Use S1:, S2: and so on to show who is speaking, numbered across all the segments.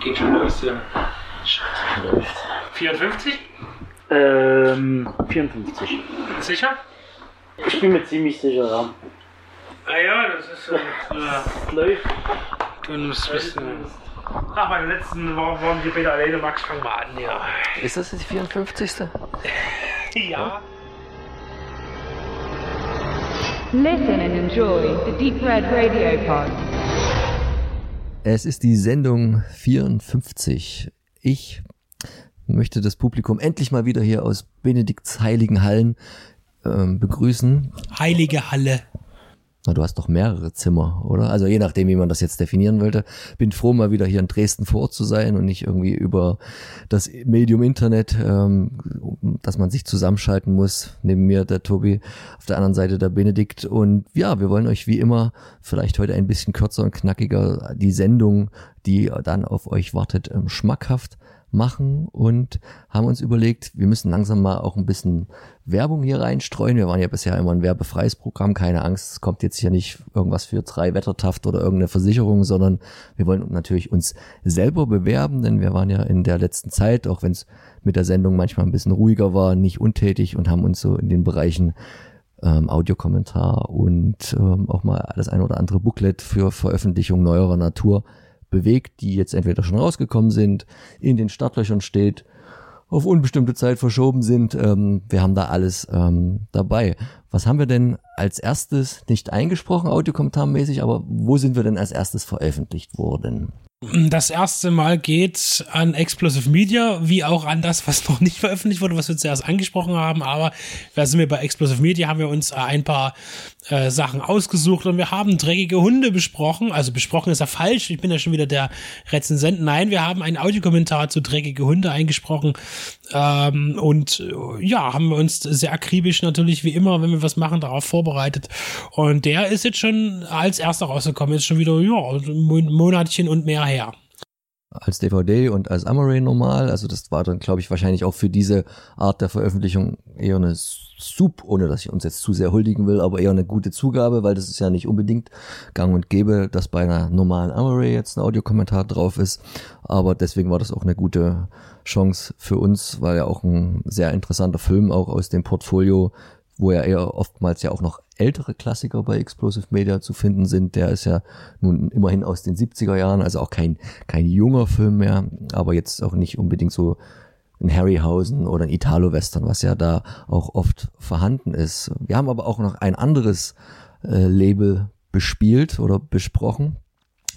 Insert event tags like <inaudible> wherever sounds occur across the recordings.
S1: Geht schon los, ja. 54?
S2: Ähm, 54.
S1: Sicher?
S2: Ich bin mir ziemlich sicher, ja.
S1: Ah ja, das ist äh,
S2: Läuft.
S1: du musst wissen. Ach, beim letzten Wochen waren wir beide alleine, Max, fang mal an, ja.
S3: Ist das die 54.? <laughs>
S1: Ja.
S4: Listen and enjoy the Deep Red Radio Pod.
S3: Es ist die Sendung 54. Ich möchte das Publikum endlich mal wieder hier aus Benedikts heiligen Hallen ähm, begrüßen.
S1: Heilige Halle.
S3: Na, du hast doch mehrere Zimmer, oder? Also je nachdem, wie man das jetzt definieren wollte. Bin froh, mal wieder hier in Dresden vor Ort zu sein und nicht irgendwie über das Medium Internet, ähm, dass man sich zusammenschalten muss. Neben mir der Tobi, auf der anderen Seite der Benedikt. Und ja, wir wollen euch wie immer vielleicht heute ein bisschen kürzer und knackiger die Sendung, die dann auf euch wartet, ähm, schmackhaft machen und haben uns überlegt, wir müssen langsam mal auch ein bisschen Werbung hier reinstreuen. Wir waren ja bisher immer ein werbefreies Programm, keine Angst, es kommt jetzt hier nicht irgendwas für drei Wettertaft oder irgendeine Versicherung, sondern wir wollen natürlich uns selber bewerben, denn wir waren ja in der letzten Zeit, auch wenn es mit der Sendung manchmal ein bisschen ruhiger war, nicht untätig und haben uns so in den Bereichen ähm, Audiokommentar und ähm, auch mal das ein oder andere Booklet für Veröffentlichung neuerer Natur bewegt, die jetzt entweder schon rausgekommen sind, in den Startlöchern steht, auf unbestimmte Zeit verschoben sind. Ähm, wir haben da alles ähm, dabei. Was haben wir denn als erstes nicht eingesprochen, audiokommentarmäßig, aber wo sind wir denn als erstes veröffentlicht worden?
S1: Das erste Mal geht an Explosive Media, wie auch an das, was <laughs> noch nicht veröffentlicht wurde, was wir zuerst angesprochen haben. Aber da sind wir bei Explosive Media, haben wir uns ein paar äh, Sachen ausgesucht und wir haben dreckige Hunde besprochen. Also besprochen ist ja falsch, ich bin ja schon wieder der Rezensent. Nein, wir haben einen Audiokommentar zu dreckige Hunde eingesprochen. Ähm, und äh, ja, haben wir uns sehr akribisch natürlich wie immer, wenn wir was machen, darauf vorbereitet. Und der ist jetzt schon als erster rausgekommen, ist schon wieder, ja, ein Monatchen und mehr her.
S3: als DVD und als Amaray normal. Also das war dann, glaube ich, wahrscheinlich auch für diese Art der Veröffentlichung eher eine Sub, ohne dass ich uns jetzt zu sehr huldigen will, aber eher eine gute Zugabe, weil das ist ja nicht unbedingt gang und gäbe, dass bei einer normalen Amaray jetzt ein Audiokommentar drauf ist. Aber deswegen war das auch eine gute Chance für uns, weil ja auch ein sehr interessanter Film auch aus dem Portfolio wo ja eher oftmals ja auch noch ältere Klassiker bei Explosive Media zu finden sind. Der ist ja nun immerhin aus den 70er Jahren, also auch kein, kein junger Film mehr, aber jetzt auch nicht unbedingt so ein Harryhausen oder ein Italo-Western, was ja da auch oft vorhanden ist. Wir haben aber auch noch ein anderes äh, Label bespielt oder besprochen.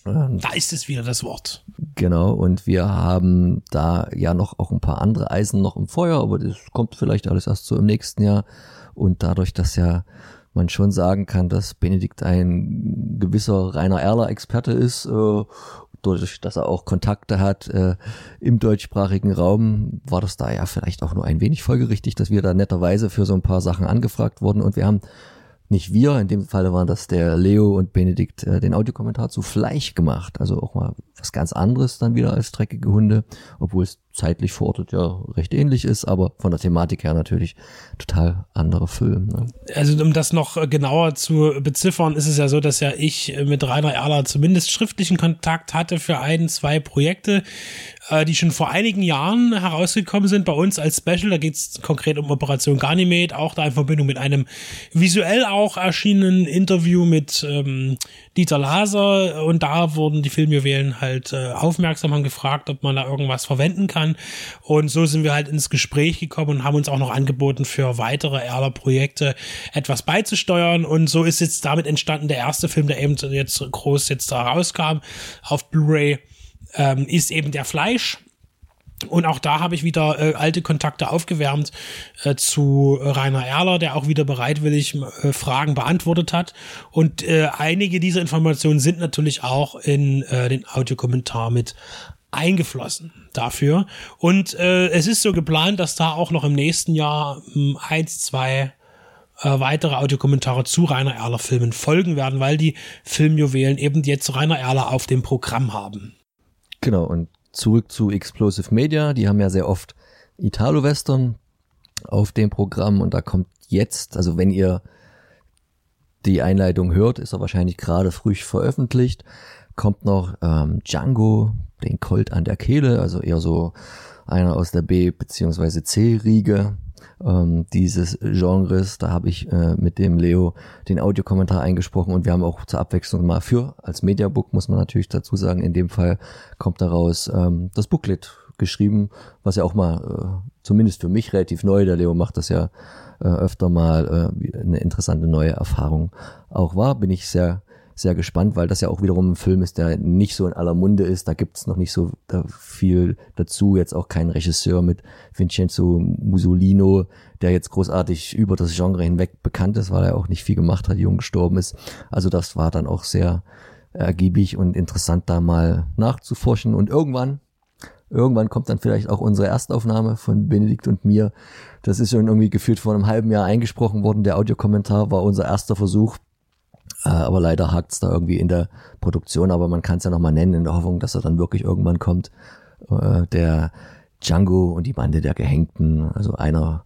S1: Da ist es wieder das Wort.
S3: Genau, und wir haben da ja noch auch ein paar andere Eisen noch im Feuer, aber das kommt vielleicht alles erst so im nächsten Jahr. Und dadurch, dass ja man schon sagen kann, dass Benedikt ein gewisser Rainer Erler-Experte ist, äh, dadurch, dass er auch Kontakte hat äh, im deutschsprachigen Raum, war das da ja vielleicht auch nur ein wenig folgerichtig, dass wir da netterweise für so ein paar Sachen angefragt wurden und wir haben nicht wir, in dem Falle waren das der Leo und Benedikt, äh, den Audiokommentar zu Fleisch gemacht. Also auch mal was ganz anderes dann wieder als dreckige Hunde, obwohl es zeitlich verortet ja recht ähnlich ist, aber von der Thematik her natürlich total anderer Film. Ne?
S1: Also um das noch genauer zu beziffern, ist es ja so, dass ja ich mit Rainer Erler zumindest schriftlichen Kontakt hatte für ein, zwei Projekte, äh, die schon vor einigen Jahren herausgekommen sind bei uns als Special. Da geht es konkret um Operation Ganymed, auch da in Verbindung mit einem visuell auch erschienenen Interview mit ähm, Dieter Laser und da wurden die Filmjuwelen halt äh, aufmerksam, haben gefragt, ob man da irgendwas verwenden kann kann. Und so sind wir halt ins Gespräch gekommen und haben uns auch noch angeboten, für weitere Erler-Projekte etwas beizusteuern. Und so ist jetzt damit entstanden der erste Film, der eben jetzt groß jetzt da rauskam auf Blu-ray, ähm, ist eben der Fleisch. Und auch da habe ich wieder äh, alte Kontakte aufgewärmt äh, zu Rainer Erler, der auch wieder bereitwillig äh, Fragen beantwortet hat. Und äh, einige dieser Informationen sind natürlich auch in äh, den Audiokommentar mit eingeflossen dafür. Und äh, es ist so geplant, dass da auch noch im nächsten Jahr äh, eins, zwei weitere Audiokommentare zu Rainer Erler Filmen folgen werden, weil die Filmjuwelen eben jetzt Rainer Erler auf dem Programm haben.
S3: Genau, und zurück zu Explosive Media, die haben ja sehr oft Italo-Western auf dem Programm und da kommt jetzt, also wenn ihr die Einleitung hört, ist er wahrscheinlich gerade früh veröffentlicht, kommt noch ähm, Django den Colt an der Kehle, also eher so einer aus der B- bzw. C-Riege ähm, dieses Genres. Da habe ich äh, mit dem Leo den Audiokommentar eingesprochen und wir haben auch zur Abwechslung mal für, als Mediabook muss man natürlich dazu sagen, in dem Fall kommt daraus ähm, das Booklet geschrieben, was ja auch mal, äh, zumindest für mich relativ neu, der Leo macht das ja äh, öfter mal, äh, eine interessante neue Erfahrung auch war. Bin ich sehr sehr gespannt, weil das ja auch wiederum ein Film ist, der nicht so in aller Munde ist. Da gibt's noch nicht so viel dazu. Jetzt auch kein Regisseur mit Vincenzo Musolino, der jetzt großartig über das Genre hinweg bekannt ist, weil er auch nicht viel gemacht hat, jung gestorben ist. Also das war dann auch sehr ergiebig und interessant, da mal nachzuforschen. Und irgendwann, irgendwann kommt dann vielleicht auch unsere Erstaufnahme von Benedikt und mir. Das ist schon irgendwie gefühlt vor einem halben Jahr eingesprochen worden. Der Audiokommentar war unser erster Versuch. Äh, aber leider hakt's da irgendwie in der Produktion, aber man kann es ja nochmal nennen, in der Hoffnung, dass er dann wirklich irgendwann kommt. Äh, der Django und die Bande der Gehängten, also einer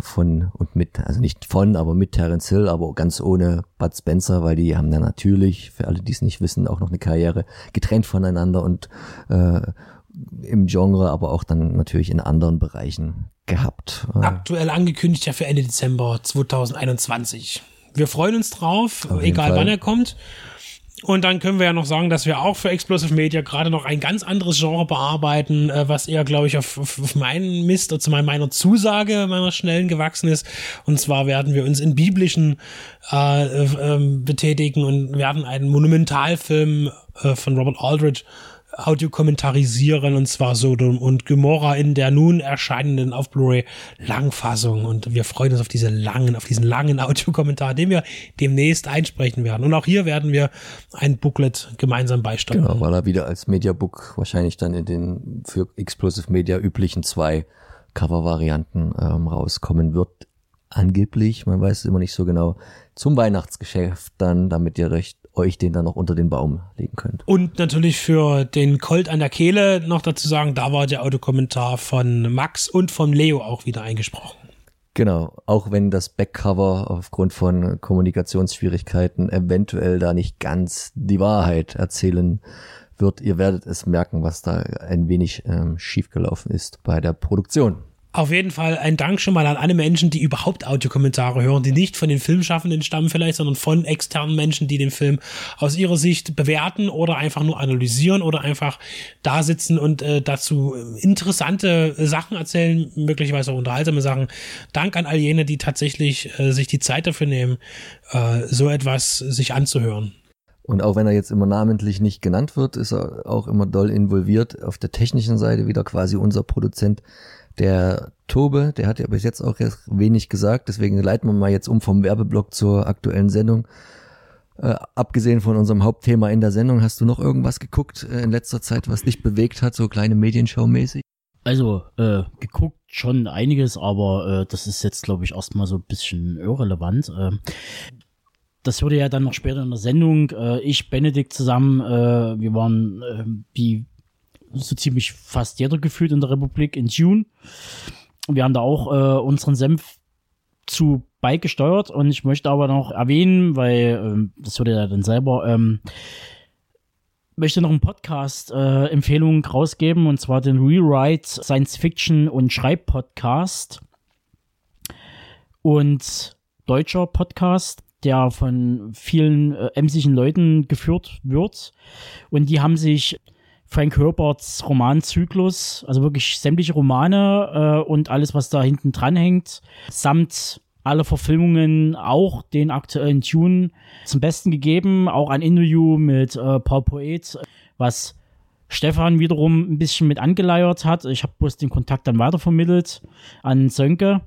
S3: von und mit, also nicht von, aber mit Terence Hill, aber ganz ohne Bud Spencer, weil die haben dann natürlich, für alle, die es nicht wissen, auch noch eine Karriere getrennt voneinander und äh, im Genre, aber auch dann natürlich in anderen Bereichen gehabt. Äh,
S1: Aktuell angekündigt ja für Ende Dezember 2021. Wir freuen uns drauf, egal
S3: Fall.
S1: wann er kommt. Und dann können wir ja noch sagen, dass wir auch für Explosive Media gerade noch ein ganz anderes Genre bearbeiten, äh, was eher, glaube ich, auf, auf, meinen Mist oder zu meiner- meiner Zusage meiner schnellen gewachsen ist. Und zwar werden wir uns in biblischen äh, äh, ähm, betätigen und werden einen Monumentalfilm äh, von Robert Aldrich audiokommentarisieren und zwar Sodom und Gomorra in der nun erscheinenden auf Blu-ray Langfassung und wir freuen uns auf diese langen, auf diesen langen Audiokommentar, den wir demnächst einsprechen werden. Und auch hier werden wir ein Booklet gemeinsam beisteuern.
S3: Genau, weil er wieder als Mediabook wahrscheinlich dann in den für Explosive Media üblichen zwei Cover-Varianten ähm, rauskommen wird. Angeblich, man weiß es immer nicht so genau, zum Weihnachtsgeschäft dann, damit ihr euch, euch den dann noch unter den Baum legen könnt.
S1: Und natürlich für den Colt an der Kehle noch dazu sagen, da war der Audiokommentar von Max und von Leo auch wieder eingesprochen.
S3: Genau, auch wenn das Backcover aufgrund von Kommunikationsschwierigkeiten eventuell da nicht ganz die Wahrheit erzählen wird, ihr werdet es merken, was da ein wenig ähm, schiefgelaufen ist bei der Produktion.
S1: Auf jeden Fall ein Dank schon mal an alle Menschen, die überhaupt Audiokommentare hören, die nicht von den Filmschaffenden stammen vielleicht, sondern von externen Menschen, die den Film aus ihrer Sicht bewerten oder einfach nur analysieren oder einfach da sitzen und äh, dazu interessante Sachen erzählen, möglicherweise auch unterhaltsame Sachen. Dank an all jene, die tatsächlich äh, sich die Zeit dafür nehmen, äh, so etwas sich anzuhören.
S3: Und auch wenn er jetzt immer namentlich nicht genannt wird, ist er auch immer doll involviert. Auf der technischen Seite wieder quasi unser Produzent, der Tobe, der hat ja bis jetzt auch erst wenig gesagt, deswegen leiten wir mal jetzt um vom Werbeblock zur aktuellen Sendung. Äh, abgesehen von unserem Hauptthema in der Sendung, hast du noch irgendwas geguckt äh, in letzter Zeit, was dich bewegt hat, so kleine Medienshow-mäßig?
S5: Also, äh, geguckt schon einiges, aber äh, das ist jetzt, glaube ich, erstmal so ein bisschen irrelevant. Äh, das wurde ja dann noch später in der Sendung. Äh, ich, Benedikt zusammen, äh, wir waren äh, wie so ziemlich fast jeder gefühlt in der Republik in June. Wir haben da auch äh, unseren Senf zu beigesteuert und ich möchte aber noch erwähnen, weil ähm, das wurde ja dann selber, ähm, möchte noch einen Podcast-Empfehlung rausgeben und zwar den Rewrite Science Fiction und Schreib-Podcast und deutscher Podcast, der von vielen äh, emsigen Leuten geführt wird und die haben sich Frank Herberts Romanzyklus, also wirklich sämtliche Romane äh, und alles, was da hinten dran hängt, samt alle Verfilmungen, auch den aktuellen Tune zum Besten gegeben. Auch ein Interview mit äh, Paul Poet, was Stefan wiederum ein bisschen mit angeleiert hat. Ich habe bloß den Kontakt dann weitervermittelt an Sönke.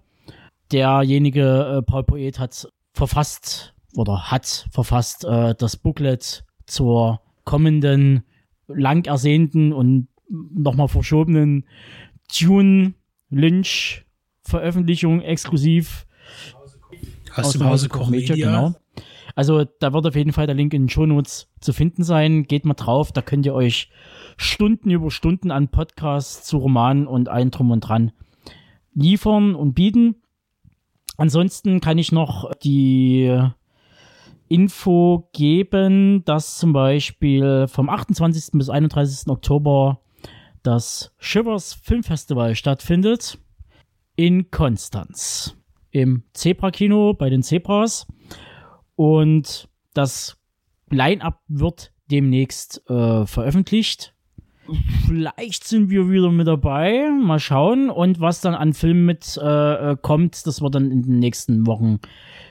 S5: Derjenige, äh, Paul Poet, hat verfasst oder hat verfasst äh, das Booklet zur kommenden lang ersehnten und nochmal verschobenen Tune Lynch Veröffentlichung exklusiv
S1: Aus, dem Hause Koch Media.
S5: genau. Also da wird auf jeden Fall der Link in den Shownotes zu finden sein. Geht mal drauf, da könnt ihr euch Stunden über Stunden an Podcasts zu Romanen und allem drum und dran liefern und bieten. Ansonsten kann ich noch die Info geben, dass zum Beispiel vom 28. bis 31. Oktober das Shivers Filmfestival stattfindet in Konstanz im Zebra-Kino bei den Zebras. Und das Line-Up wird demnächst äh, veröffentlicht. Vielleicht sind wir wieder mit dabei. Mal schauen. Und was dann an Filmen mit äh, äh kommt, das wird dann in den nächsten Wochen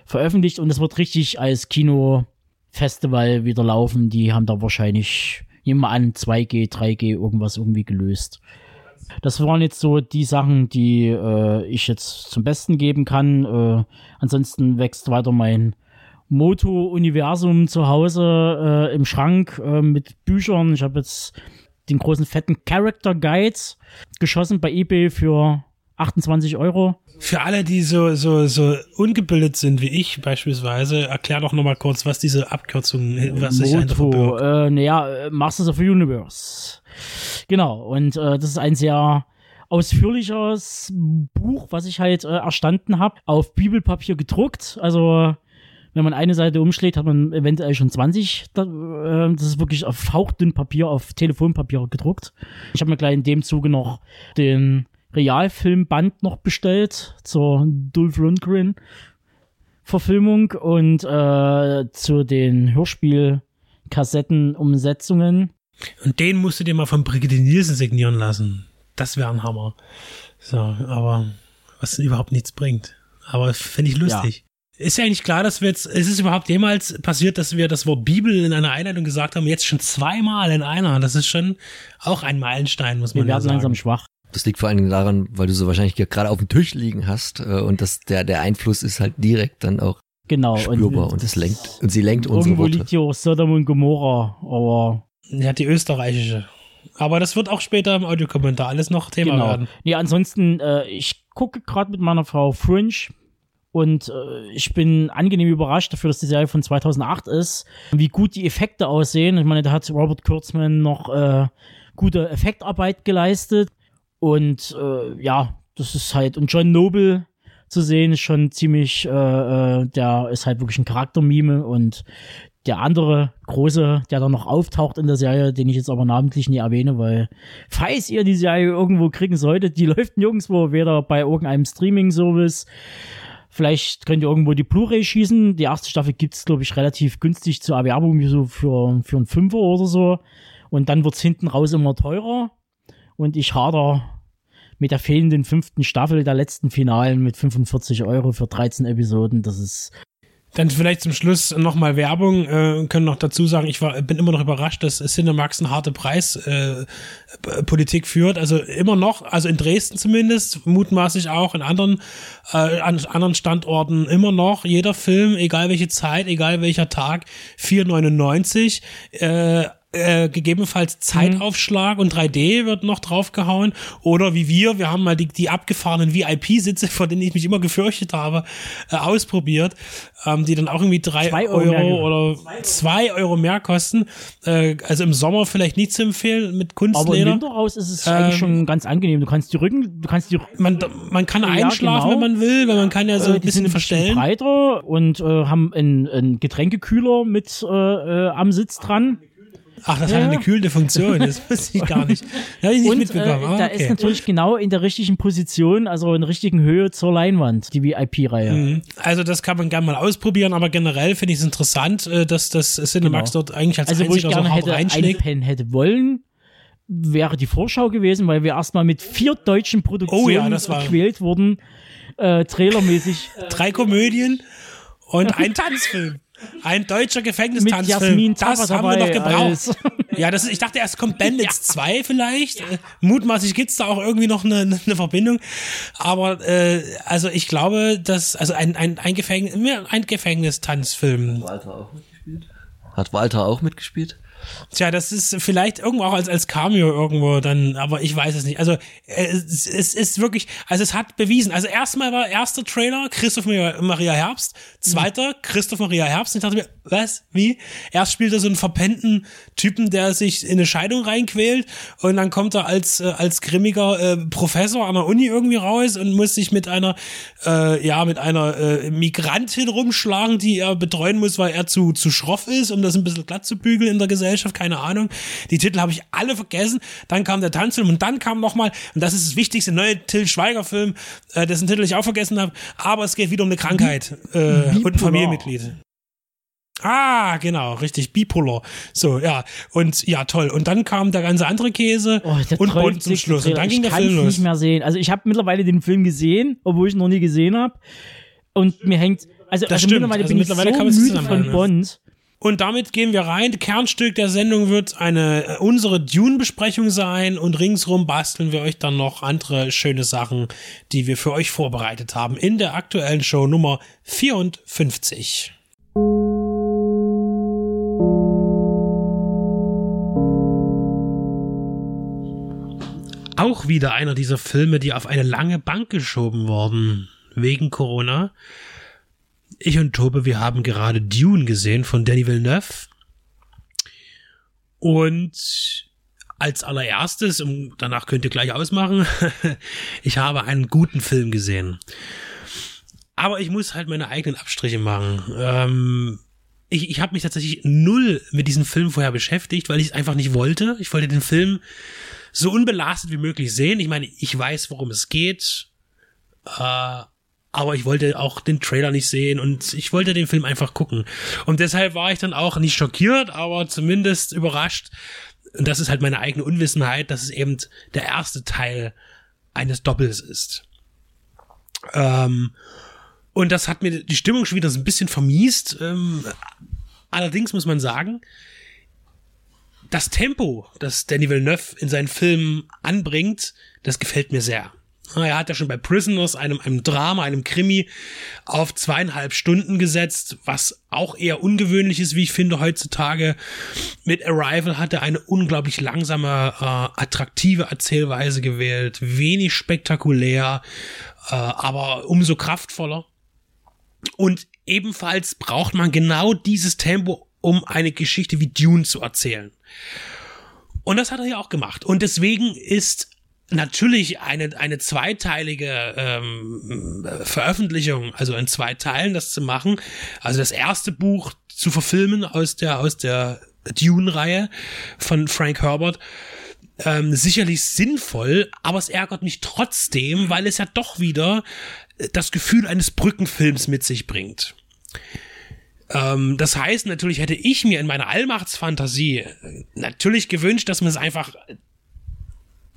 S5: veröffentlicht. Und es wird richtig als Kino-Festival wieder laufen. Die haben da wahrscheinlich, nehmen wir an, 2G, 3G irgendwas irgendwie gelöst. Das waren jetzt so die Sachen, die äh, ich jetzt zum Besten geben kann. Äh, ansonsten wächst weiter mein Moto-Universum zu Hause äh, im Schrank äh, mit Büchern. Ich habe jetzt den großen fetten Character Guide geschossen bei eBay für 28 Euro.
S1: Für alle, die so, so, so ungebildet sind wie ich beispielsweise, erklär doch nochmal kurz, was diese Abkürzung, was sich dahinter verbirgt.
S5: Äh, naja, Masters of the Universe. Genau, und äh, das ist ein sehr ausführliches Buch, was ich halt äh, erstanden habe, auf Bibelpapier gedruckt. Also wenn man eine Seite umschlägt, hat man eventuell schon 20. Äh, das ist wirklich auf hauchdünn Papier, auf Telefonpapier gedruckt. Ich habe mir gleich in dem Zuge noch den Realfilmband noch bestellt zur Dolph Lundgren Verfilmung und äh, zu den Hörspiel-Kassettenumsetzungen.
S1: Und den musst du dir mal von Brigitte Nielsen signieren lassen. Das wäre ein Hammer. So, aber was überhaupt nichts bringt. Aber finde ich lustig. Ist ja eigentlich klar, dass wir jetzt, ist es überhaupt jemals passiert, dass wir das Wort Bibel in einer Einleitung gesagt haben, jetzt schon zweimal in einer. Das ist schon auch ein Meilenstein, muss man
S5: wir ja sagen. Wir werden langsam schwach.
S3: Das liegt vor allen Dingen daran, weil du so wahrscheinlich gerade auf dem Tisch liegen hast äh, und das, der, der Einfluss ist halt direkt dann auch
S5: genau,
S3: spürbar und, und es lenkt und sie lenkt unsere
S5: Irgendwo
S3: Worte.
S5: liegt hier auch Sodom und Gomorra, aber
S1: ja, die österreichische. Aber das wird auch später im Audiokommentar alles noch Thema genau. werden.
S5: Nee, ansonsten, äh, ich gucke gerade mit meiner Frau Fringe und äh, ich bin angenehm überrascht dafür, dass die Serie von 2008 ist, wie gut die Effekte aussehen. Ich meine, da hat Robert Kurtzman noch äh, gute Effektarbeit geleistet. Und äh, ja, das ist halt, und John Noble zu sehen, ist schon ziemlich, äh, äh, der ist halt wirklich ein Charaktermime und der andere große, der da noch auftaucht in der Serie, den ich jetzt aber namentlich nie erwähne, weil falls ihr die Serie irgendwo kriegen solltet, die <laughs> läuft nirgendwo, weder bei irgendeinem Streaming-Service Vielleicht könnt ihr irgendwo die Blu-ray schießen. Die erste Staffel gibt's glaube ich, relativ günstig zur Erwerbung, wie so für, für einen Fünfer oder so. Und dann wird's hinten raus immer teurer. Und ich hader mit der fehlenden fünften Staffel der letzten Finalen mit 45 Euro für 13 Episoden. Das ist
S1: dann vielleicht zum Schluss nochmal Werbung, äh, können noch dazu sagen, ich war, bin immer noch überrascht, dass Cinemax eine harte Preispolitik äh, führt. Also immer noch, also in Dresden zumindest, mutmaßlich auch, in anderen, äh, an anderen Standorten immer noch, jeder Film, egal welche Zeit, egal welcher Tag, 4,99. Äh, äh, gegebenenfalls Zeitaufschlag mhm. und 3D wird noch draufgehauen. Oder wie wir, wir haben mal die, die abgefahrenen VIP-Sitze, vor denen ich mich immer gefürchtet habe, äh, ausprobiert, ähm, die dann auch irgendwie drei Euro, Euro oder zwei Euro mehr kosten. Äh, also im Sommer vielleicht nicht zu empfehlen mit Kunstleder. Aber im
S5: Winter raus ist es ähm, eigentlich schon ganz angenehm. Du kannst die Rücken, du kannst die
S1: man, man kann ja, einschlafen, genau. wenn man will, weil man kann ja so äh, ein bisschen verstellen.
S5: Breiter und äh, haben einen, einen Getränkekühler mit äh, äh, am Sitz dran.
S1: Ach, das ja. hat eine kühlende Funktion, das <laughs> wusste ich gar nicht. Da habe ich nicht und, mitbekommen. Äh,
S5: ah, da ist natürlich genau in der richtigen Position, also in der richtigen Höhe zur Leinwand, die VIP-Reihe. Mhm.
S1: Also das kann man gerne mal ausprobieren, aber generell finde ich es interessant, äh, dass das Cinemax genau. dort eigentlich als
S5: also,
S1: einziger
S5: wo ich gerne so hätte reinschlägt. einpennen hätte wollen, wäre die Vorschau gewesen, weil wir erstmal mit vier deutschen Produktionen oh ja, gequält wurden, äh, trailermäßig. <laughs>
S1: Drei Komödien und ein <laughs> Tanzfilm. Ein deutscher Gefängnistanzfilm. Das haben wir noch gebraucht. <laughs> Ja, das ist, ich dachte erst kommt Bandits <laughs> ja. 2 vielleicht. Ja. Äh, mutmaßlich gibt's da auch irgendwie noch eine, eine Verbindung. Aber äh, also ich glaube, dass also ein, ein, ein, Gefängnis, ein Gefängnistanzfilm.
S3: Hat Walter auch mitgespielt? Hat Walter auch mitgespielt?
S1: Tja, das ist vielleicht irgendwo auch als, als Cameo irgendwo dann, aber ich weiß es nicht. Also es, es ist wirklich, also es hat bewiesen. Also erstmal war erster Trailer Christoph Maria, Maria Herbst, zweiter Christoph Maria Herbst. Und ich dachte mir, was, wie? Erst spielt er so einen verpennten Typen, der sich in eine Scheidung reinquält und dann kommt er als äh, als grimmiger äh, Professor an der Uni irgendwie raus und muss sich mit einer äh, ja mit einer äh, Migrantin rumschlagen, die er betreuen muss, weil er zu zu schroff ist, um das ein bisschen glatt zu bügeln in der Gesellschaft, keine Ahnung. Die Titel habe ich alle vergessen. Dann kam der Tanzfilm und dann kam nochmal, und das ist das wichtigste, neue Till Schweiger-Film, äh, dessen Titel ich auch vergessen habe, aber es geht wieder um eine Krankheit äh, und ein Familienmitglied. Ah, genau, richtig, bipolar. So, ja. Und ja, toll. Und dann kam der ganze andere Käse
S5: Oh,
S1: und Bond zum
S5: 30.
S1: Schluss. Und dann
S5: ich
S1: ging der Film los.
S5: nicht mehr sehen. Also ich habe mittlerweile den Film gesehen, obwohl ich ihn noch nie gesehen habe. Und mir hängt, also,
S1: Das
S5: also mittlerweile
S1: Also
S5: bin
S1: mittlerweile
S5: ich
S1: kann
S5: so müde von. Bond.
S1: Und damit gehen wir rein. Kernstück der Sendung wird eine äh, unsere Dune-Besprechung sein und ringsrum basteln wir euch dann noch andere schöne Sachen, die wir für euch vorbereitet haben in der aktuellen Show Nummer 54. Auch wieder einer dieser Filme, die auf eine lange Bank geschoben wurden wegen Corona. Ich und Tobe, wir haben gerade Dune gesehen von Danny Villeneuve. Und als allererstes, und danach könnt ihr gleich ausmachen, <laughs> ich habe einen guten Film gesehen. Aber ich muss halt meine eigenen Abstriche machen. Ähm, ich ich habe mich tatsächlich null mit diesem Film vorher beschäftigt, weil ich es einfach nicht wollte. Ich wollte den Film so unbelastet wie möglich sehen. Ich meine, ich weiß, worum es geht. Äh, aber ich wollte auch den Trailer nicht sehen und ich wollte den Film einfach gucken. Und deshalb war ich dann auch nicht schockiert, aber zumindest überrascht. Und das ist halt meine eigene Unwissenheit, dass es eben der erste Teil eines Doppels ist. Ähm, und das hat mir die Stimmung schon wieder so ein bisschen vermiest. Ähm, allerdings muss man sagen, das Tempo, das Danny Villeneuve in seinen Filmen anbringt, das gefällt mir sehr. Er hat ja schon bei Prisoners, einem, einem Drama, einem Krimi, auf zweieinhalb Stunden gesetzt, was auch eher ungewöhnlich ist, wie ich finde, heutzutage. Mit Arrival hat er eine unglaublich langsame, äh, attraktive Erzählweise gewählt, wenig spektakulär, äh, aber umso kraftvoller. Und ebenfalls braucht man genau dieses Tempo, um eine Geschichte wie Dune zu erzählen. Und das hat er ja auch gemacht. Und deswegen ist natürlich eine, eine zweiteilige ähm, Veröffentlichung, also in zwei Teilen das zu machen, also das erste Buch zu verfilmen aus der, aus der Dune-Reihe von Frank Herbert, ähm, sicherlich sinnvoll, aber es ärgert mich trotzdem, weil es ja doch wieder das Gefühl eines Brückenfilms mit sich bringt. Ähm, das heißt, natürlich hätte ich mir in meiner Allmachtsfantasie natürlich gewünscht, dass man es einfach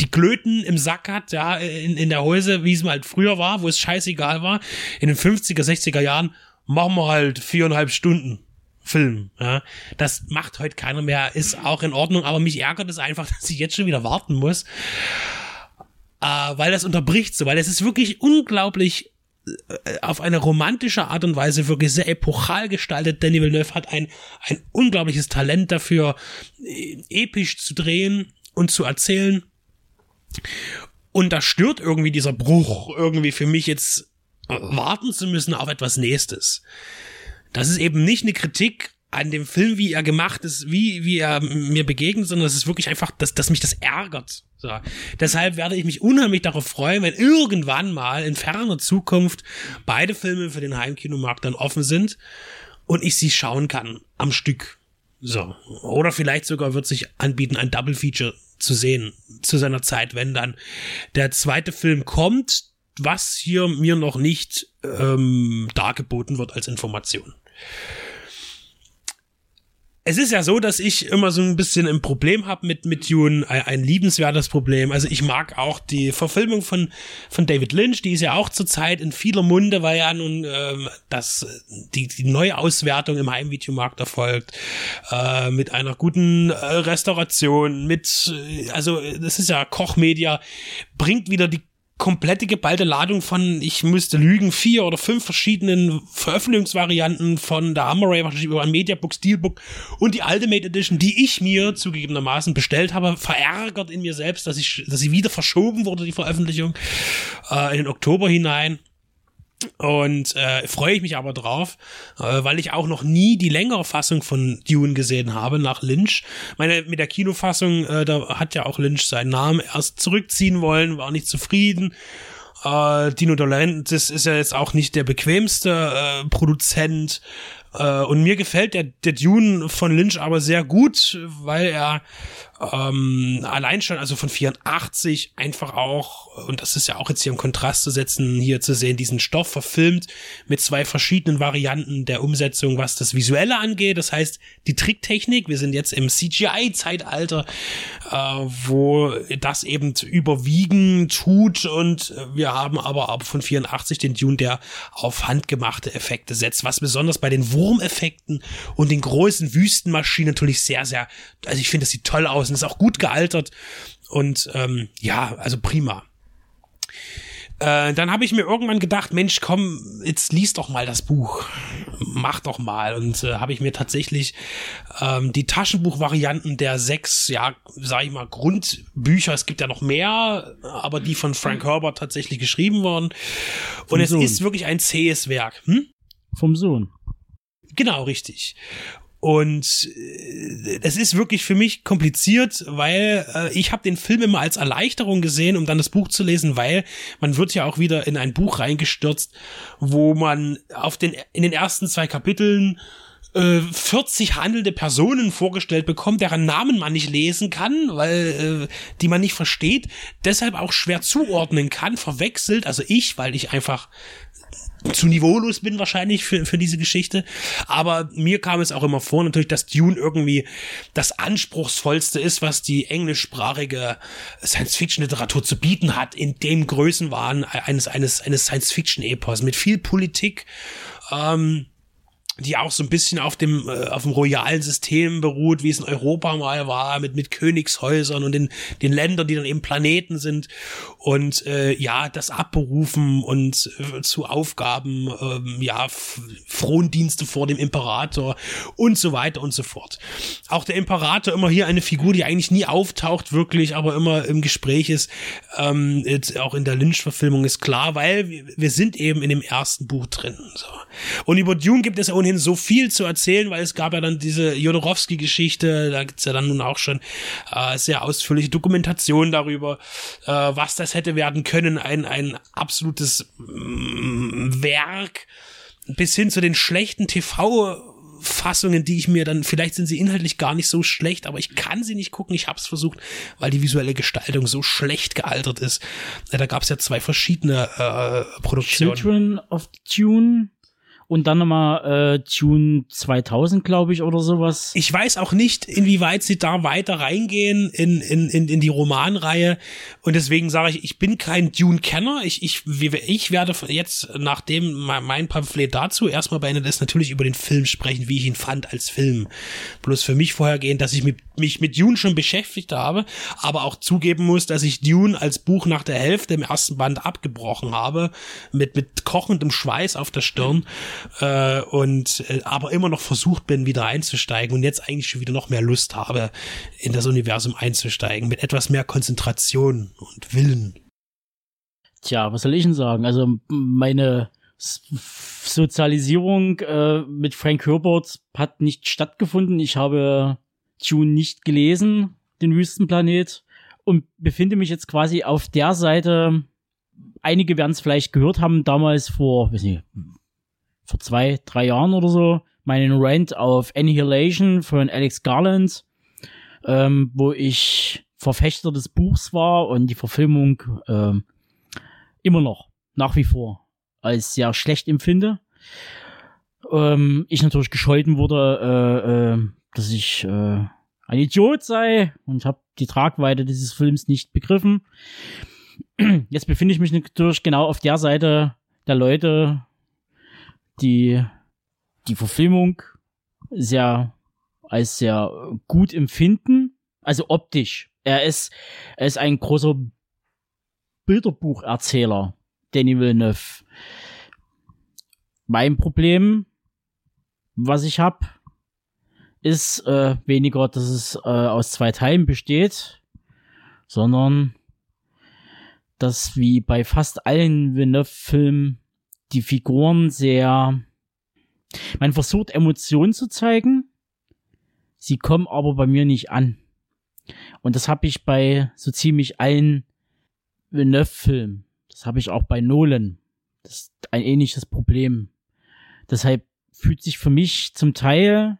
S1: die Glöten im Sack hat, ja, in, in der Häuse, wie es mal halt früher war, wo es scheißegal war. In den 50er, 60er Jahren machen wir halt viereinhalb Stunden Film. Ja. Das macht heute keiner mehr, ist auch in Ordnung, aber mich ärgert es einfach, <laughs> dass ich jetzt schon wieder warten muss. Äh, weil das unterbricht so, weil es ist wirklich unglaublich äh, auf eine romantische Art und Weise wirklich sehr epochal gestaltet. Danny Villeneuve hat ein, ein unglaubliches Talent dafür, äh, episch zu drehen und zu erzählen. Und da stört irgendwie dieser Bruch irgendwie für mich jetzt warten zu müssen auf etwas Nächstes. Das ist eben nicht eine Kritik an dem Film, wie er gemacht ist, wie, wie er mir begegnet, sondern es ist wirklich einfach, dass, dass mich das ärgert. So. Deshalb werde ich mich unheimlich darauf freuen, wenn irgendwann mal in ferner Zukunft beide Filme für den Heimkinomarkt dann offen sind und ich sie schauen kann am Stück. So. Oder vielleicht sogar wird sich anbieten, ein Double Feature zu sehen zu seiner Zeit, wenn dann der zweite Film kommt, was hier mir noch nicht ähm, dargeboten wird als Information. Es ist ja so, dass ich immer so ein bisschen ein Problem habe mit, mit Dune, ein, ein liebenswertes Problem. Also ich mag auch die Verfilmung von, von David Lynch, die ist ja auch zurzeit in vieler Munde, weil ja nun ähm, das, die, die Neuauswertung im Heimvideomarkt erfolgt, äh, mit einer guten äh, Restauration, mit, äh, also das ist ja Kochmedia, bringt wieder die komplette geballte Ladung von, ich müsste lügen, vier oder fünf verschiedenen Veröffentlichungsvarianten von der Hammer Ray, wahrscheinlich über ein Mediabook, Steelbook und die Ultimate Edition, die ich mir zugegebenermaßen bestellt habe, verärgert in mir selbst, dass ich, dass sie wieder verschoben wurde, die Veröffentlichung, äh, in den Oktober hinein. Und äh, freue ich mich aber drauf, äh, weil ich auch noch nie die längere Fassung von Dune gesehen habe nach Lynch. Meine mit der Kinofassung, äh, da hat ja auch Lynch seinen Namen erst zurückziehen wollen, war nicht zufrieden. Äh, Dino De Laurentiis ist ja jetzt auch nicht der bequemste äh, Produzent. Äh, und mir gefällt der, der Dune von Lynch aber sehr gut, weil er ähm, allein schon, also von 84 einfach auch, und das ist ja auch jetzt hier im Kontrast zu setzen, hier zu sehen, diesen Stoff verfilmt mit zwei verschiedenen Varianten der Umsetzung, was das Visuelle angeht. Das heißt, die Tricktechnik, wir sind jetzt im CGI-Zeitalter, äh, wo das eben überwiegen tut und wir haben aber auch von 84 den Dune, der auf handgemachte Effekte setzt, was besonders bei den Wurmeffekten und den großen Wüstenmaschinen natürlich sehr, sehr, also ich finde, das sieht toll aus und ist auch gut gealtert und ähm, ja, also prima. Äh, dann habe ich mir irgendwann gedacht, Mensch, komm, jetzt lies doch mal das Buch. Mach doch mal. Und äh, habe ich mir tatsächlich ähm, die Taschenbuchvarianten der sechs, ja, sag ich mal, Grundbücher, es gibt ja noch mehr, aber die von Frank Herbert tatsächlich geschrieben worden. Und
S5: Vom
S1: es
S5: Sohn.
S1: ist wirklich ein zähes Werk. Hm?
S5: Vom Sohn.
S1: Genau, richtig. Und äh, es ist wirklich für mich kompliziert, weil äh, ich habe den Film immer als Erleichterung gesehen, um dann das Buch zu lesen, weil man wird ja auch wieder in ein Buch reingestürzt, wo man auf den in den ersten zwei Kapiteln äh, 40 handelnde Personen vorgestellt bekommt, deren Namen man nicht lesen kann, weil äh, die man nicht versteht, deshalb auch schwer zuordnen kann, verwechselt, also ich, weil ich einfach zu niveaulos bin wahrscheinlich für, für diese Geschichte. Aber mir kam es auch immer vor, natürlich, dass Dune irgendwie das anspruchsvollste ist, was die englischsprachige Science-Fiction-Literatur zu bieten hat, in dem Größenwahn eines, eines, eines Science-Fiction-Epos mit viel Politik, ähm, die auch so ein bisschen auf dem äh, auf dem royalen System beruht, wie es in Europa mal war, mit mit Königshäusern und den den Ländern, die dann eben Planeten sind und äh, ja das abberufen und äh, zu Aufgaben ähm, ja Frondienste vor dem Imperator und so weiter und so fort. Auch der Imperator immer hier eine Figur, die eigentlich nie auftaucht wirklich, aber immer im Gespräch ist. Ähm, auch in der Lynch-Verfilmung ist klar, weil wir, wir sind eben in dem ersten Buch drin. So. Und über Dune gibt es ja ohnehin so viel zu erzählen, weil es gab ja dann diese Jodorowsky-Geschichte, da gibt's ja dann nun auch schon äh, sehr ausführliche Dokumentation darüber, äh, was das hätte werden können. Ein, ein absolutes mm, Werk bis hin zu den schlechten TV- Fassungen, die ich mir dann, vielleicht sind sie inhaltlich gar nicht so schlecht, aber ich kann sie nicht gucken. Ich habe es versucht, weil die visuelle Gestaltung so schlecht gealtert ist. Da gab es ja zwei verschiedene äh, Produktionen.
S5: Children of Tune und dann nochmal äh, Tune 2000, glaube ich, oder sowas.
S1: Ich weiß auch nicht, inwieweit sie da weiter reingehen in, in, in, in die Romanreihe. Und deswegen sage ich, ich bin kein Dune-Kenner. Ich, ich, ich werde jetzt, nachdem mein mein Pamphlet dazu erstmal beendet ist, natürlich über den Film sprechen, wie ich ihn fand als Film. Bloß für mich vorhergehend, dass ich mit, mich mit Dune schon beschäftigt habe, aber auch zugeben muss, dass ich Dune als Buch nach der Hälfte im ersten Band abgebrochen habe, mit, mit kochendem Schweiß auf der Stirn äh, und äh, aber immer noch versucht bin, wieder einzusteigen und jetzt eigentlich schon wieder noch mehr Lust habe, in das Universum einzusteigen, mit etwas mehr Konzentration und Willen.
S5: Tja, was soll ich denn sagen? Also meine Sozialisierung äh, mit Frank Herbert hat nicht stattgefunden. Ich habe Dune nicht gelesen, den Wüstenplanet, und befinde mich jetzt quasi auf der Seite. Einige werden es vielleicht gehört haben, damals vor, weiß nicht, vor zwei, drei Jahren oder so, meinen Rant auf Annihilation von Alex Garland, ähm, wo ich Verfechter des Buchs war und die Verfilmung ähm, immer noch, nach wie vor, als sehr schlecht empfinde. Ähm, ich natürlich gescholten wurde, äh, äh, dass ich äh, ein Idiot sei und habe die Tragweite dieses Films nicht begriffen. <clears throat> Jetzt befinde ich mich natürlich genau auf der Seite der Leute, die die Verfilmung sehr als sehr gut empfinden, also optisch. Er ist, er ist ein großer Bilderbucherzähler, Danny Villeneuve. Mein Problem, was ich habe, ist äh, weniger, dass es äh, aus zwei Teilen besteht, sondern dass wie bei fast allen Villeneuve-Filmen die Figuren sehr man versucht Emotionen zu zeigen, sie kommen aber bei mir nicht an. Und das habe ich bei so ziemlich allen Villeneuve-Filmen. Das habe ich auch bei Nolan. Das ist ein ähnliches Problem. Deshalb fühlt sich für mich zum Teil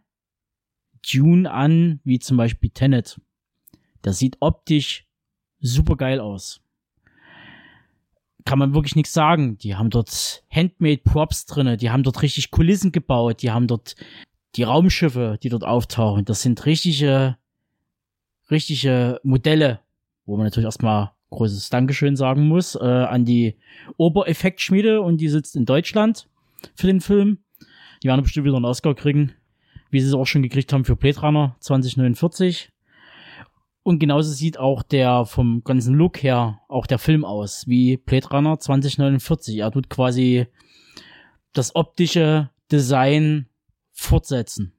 S5: Dune an, wie zum Beispiel Tenet. Das sieht optisch super geil aus. Kann man wirklich nichts sagen. Die haben dort Handmade Props drinne, die haben dort richtig Kulissen gebaut, die haben dort die Raumschiffe, die dort auftauchen. Das sind richtige, richtige Modelle, wo man natürlich erstmal großes Dankeschön sagen muss äh, an die Obereffektschmiede und die sitzt in Deutschland für den Film. Die werden bestimmt wieder einen Oscar kriegen, wie sie es auch schon gekriegt haben für Blade Runner 2049. Und genauso sieht auch der vom ganzen Look her auch der Film aus, wie Blade Runner 2049. Er tut quasi das optische Design fortsetzen.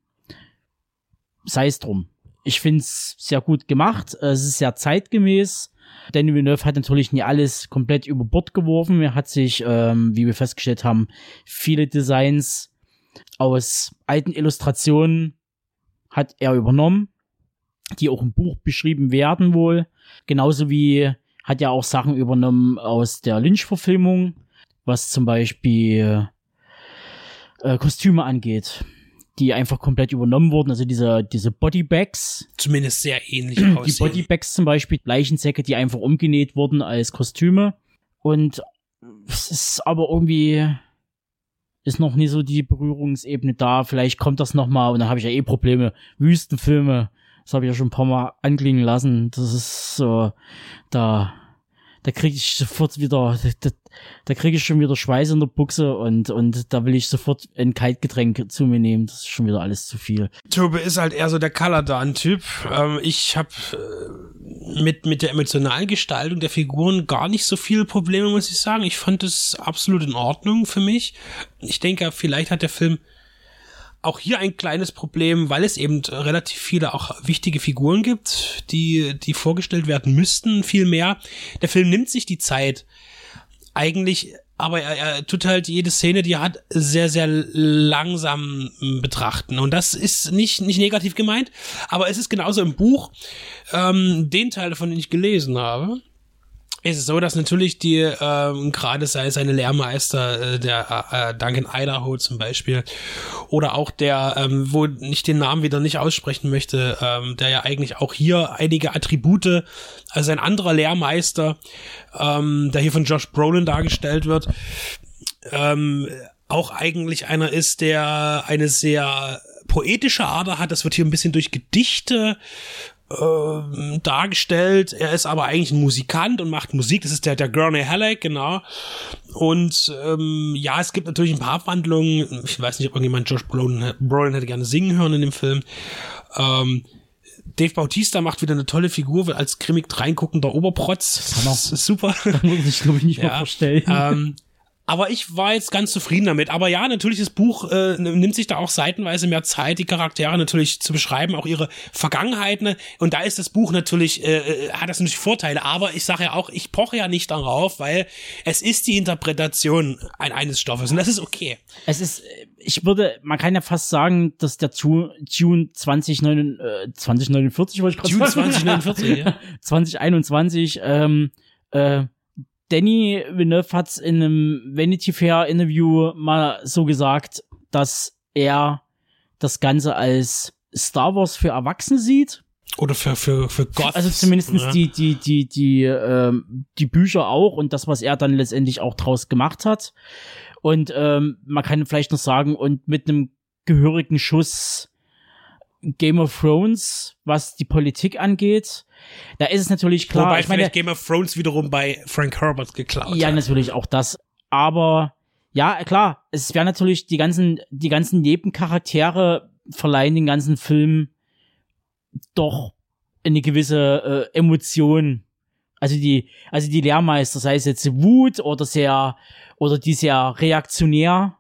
S5: Sei es drum. Ich find's sehr gut gemacht. Es ist sehr zeitgemäß. Danny Villeneuve hat natürlich nie alles komplett über Bord geworfen. Er hat sich, ähm, wie wir festgestellt haben, viele Designs aus alten Illustrationen hat er übernommen, die auch im Buch beschrieben werden wohl. Genauso wie hat er auch Sachen übernommen aus der Lynch-Verfilmung, was zum Beispiel äh, Kostüme angeht die einfach komplett übernommen wurden. Also diese, diese Bodybags.
S1: Zumindest sehr ähnlich
S5: Die
S1: aussehen.
S5: Bodybags zum Beispiel, Leichensäcke, die einfach umgenäht wurden als Kostüme. Und es ist aber irgendwie ist noch nie so die Berührungsebene da. Vielleicht kommt das noch mal und dann habe ich ja eh Probleme. Wüstenfilme, das habe ich ja schon ein paar Mal anklingen lassen. Das ist so, da da kriege ich sofort wieder, da, da kriege ich schon wieder Schweiß in der Buchse und, und da will ich sofort ein Kaltgetränk zu mir nehmen. Das ist schon wieder alles zu viel.
S1: Tobe ist halt eher so der Kaladan-Typ. Ähm, ich habe äh, mit, mit der emotionalen Gestaltung der Figuren gar nicht so viele Probleme, muss ich sagen. Ich fand es absolut in Ordnung für mich. Ich denke, vielleicht hat der Film auch hier ein kleines Problem, weil es eben relativ viele auch wichtige Figuren gibt, die, die vorgestellt werden müssten, viel mehr. Der Film nimmt sich die Zeit eigentlich, aber er, er tut halt jede Szene, die er hat, sehr, sehr langsam betrachten. Und das ist nicht, nicht negativ gemeint, aber es ist genauso im Buch, ähm, den Teil davon, den ich gelesen habe ist es so, dass natürlich die ähm, gerade sei seine Lehrmeister, äh, der äh, Duncan Idaho zum Beispiel, oder auch der, ähm, wo ich den Namen wieder nicht aussprechen möchte, ähm, der ja eigentlich auch hier einige Attribute, also ein anderer Lehrmeister, ähm, der hier von Josh Brolin dargestellt wird, ähm, auch eigentlich einer ist, der eine sehr poetische Ader hat. Das wird hier ein bisschen durch Gedichte äh, dargestellt. Er ist aber eigentlich ein Musikant und macht Musik. Das ist der, der Gurney Halleck, genau. Und ähm, ja, es gibt natürlich ein paar Abwandlungen. Ich weiß nicht, ob irgendjemand Josh Brolin, Brolin hätte gerne singen hören in dem Film. Ähm, Dave Bautista macht wieder eine tolle Figur als grimmig reinguckender Oberprotz. Das ist super. <laughs>
S5: Das muss ich, glaube ich, nicht
S1: Ja.
S5: mal vorstellen.
S1: Ähm, aber ich war jetzt ganz zufrieden damit. Aber ja, natürlich, das Buch äh, nimmt sich da auch seitenweise mehr Zeit, die Charaktere natürlich zu beschreiben, auch ihre Vergangenheiten. Und da ist das Buch natürlich, äh, äh, hat das natürlich Vorteile. Aber ich sage ja auch, ich poche ja nicht darauf, weil es ist die Interpretation ein, eines Stoffes. Und das ist okay.
S5: Es ist, ich würde, man kann ja fast sagen, dass der June 2049, äh, 2049 wollte ich gerade
S1: June
S5: sagen.
S1: 2049, ja. <laughs>
S5: 2021, ähm, äh, Danny Villeneuve hat in einem Vanity Fair Interview mal so gesagt, dass er das Ganze als Star Wars für Erwachsene sieht.
S1: Oder für, für, für Gott.
S5: Also zumindestens
S1: ja.
S5: die, die, die, die, ähm, die Bücher auch und das, was er dann letztendlich auch draus gemacht hat. Und ähm, man kann vielleicht noch sagen, und mit einem gehörigen Schuss Game of Thrones, was die Politik angeht, da ist es natürlich klar.
S1: Wobei
S5: ich meine,
S1: vielleicht Game of Thrones wiederum bei Frank Herbert geklaut
S5: ja,
S1: hat.
S5: natürlich auch das. Aber ja, klar, es wäre natürlich die ganzen, die ganzen Nebencharaktere verleihen den ganzen Film doch eine gewisse äh, Emotion Also die, also die Lehrmeister, sei es jetzt Wut oder sehr, oder die sehr reaktionär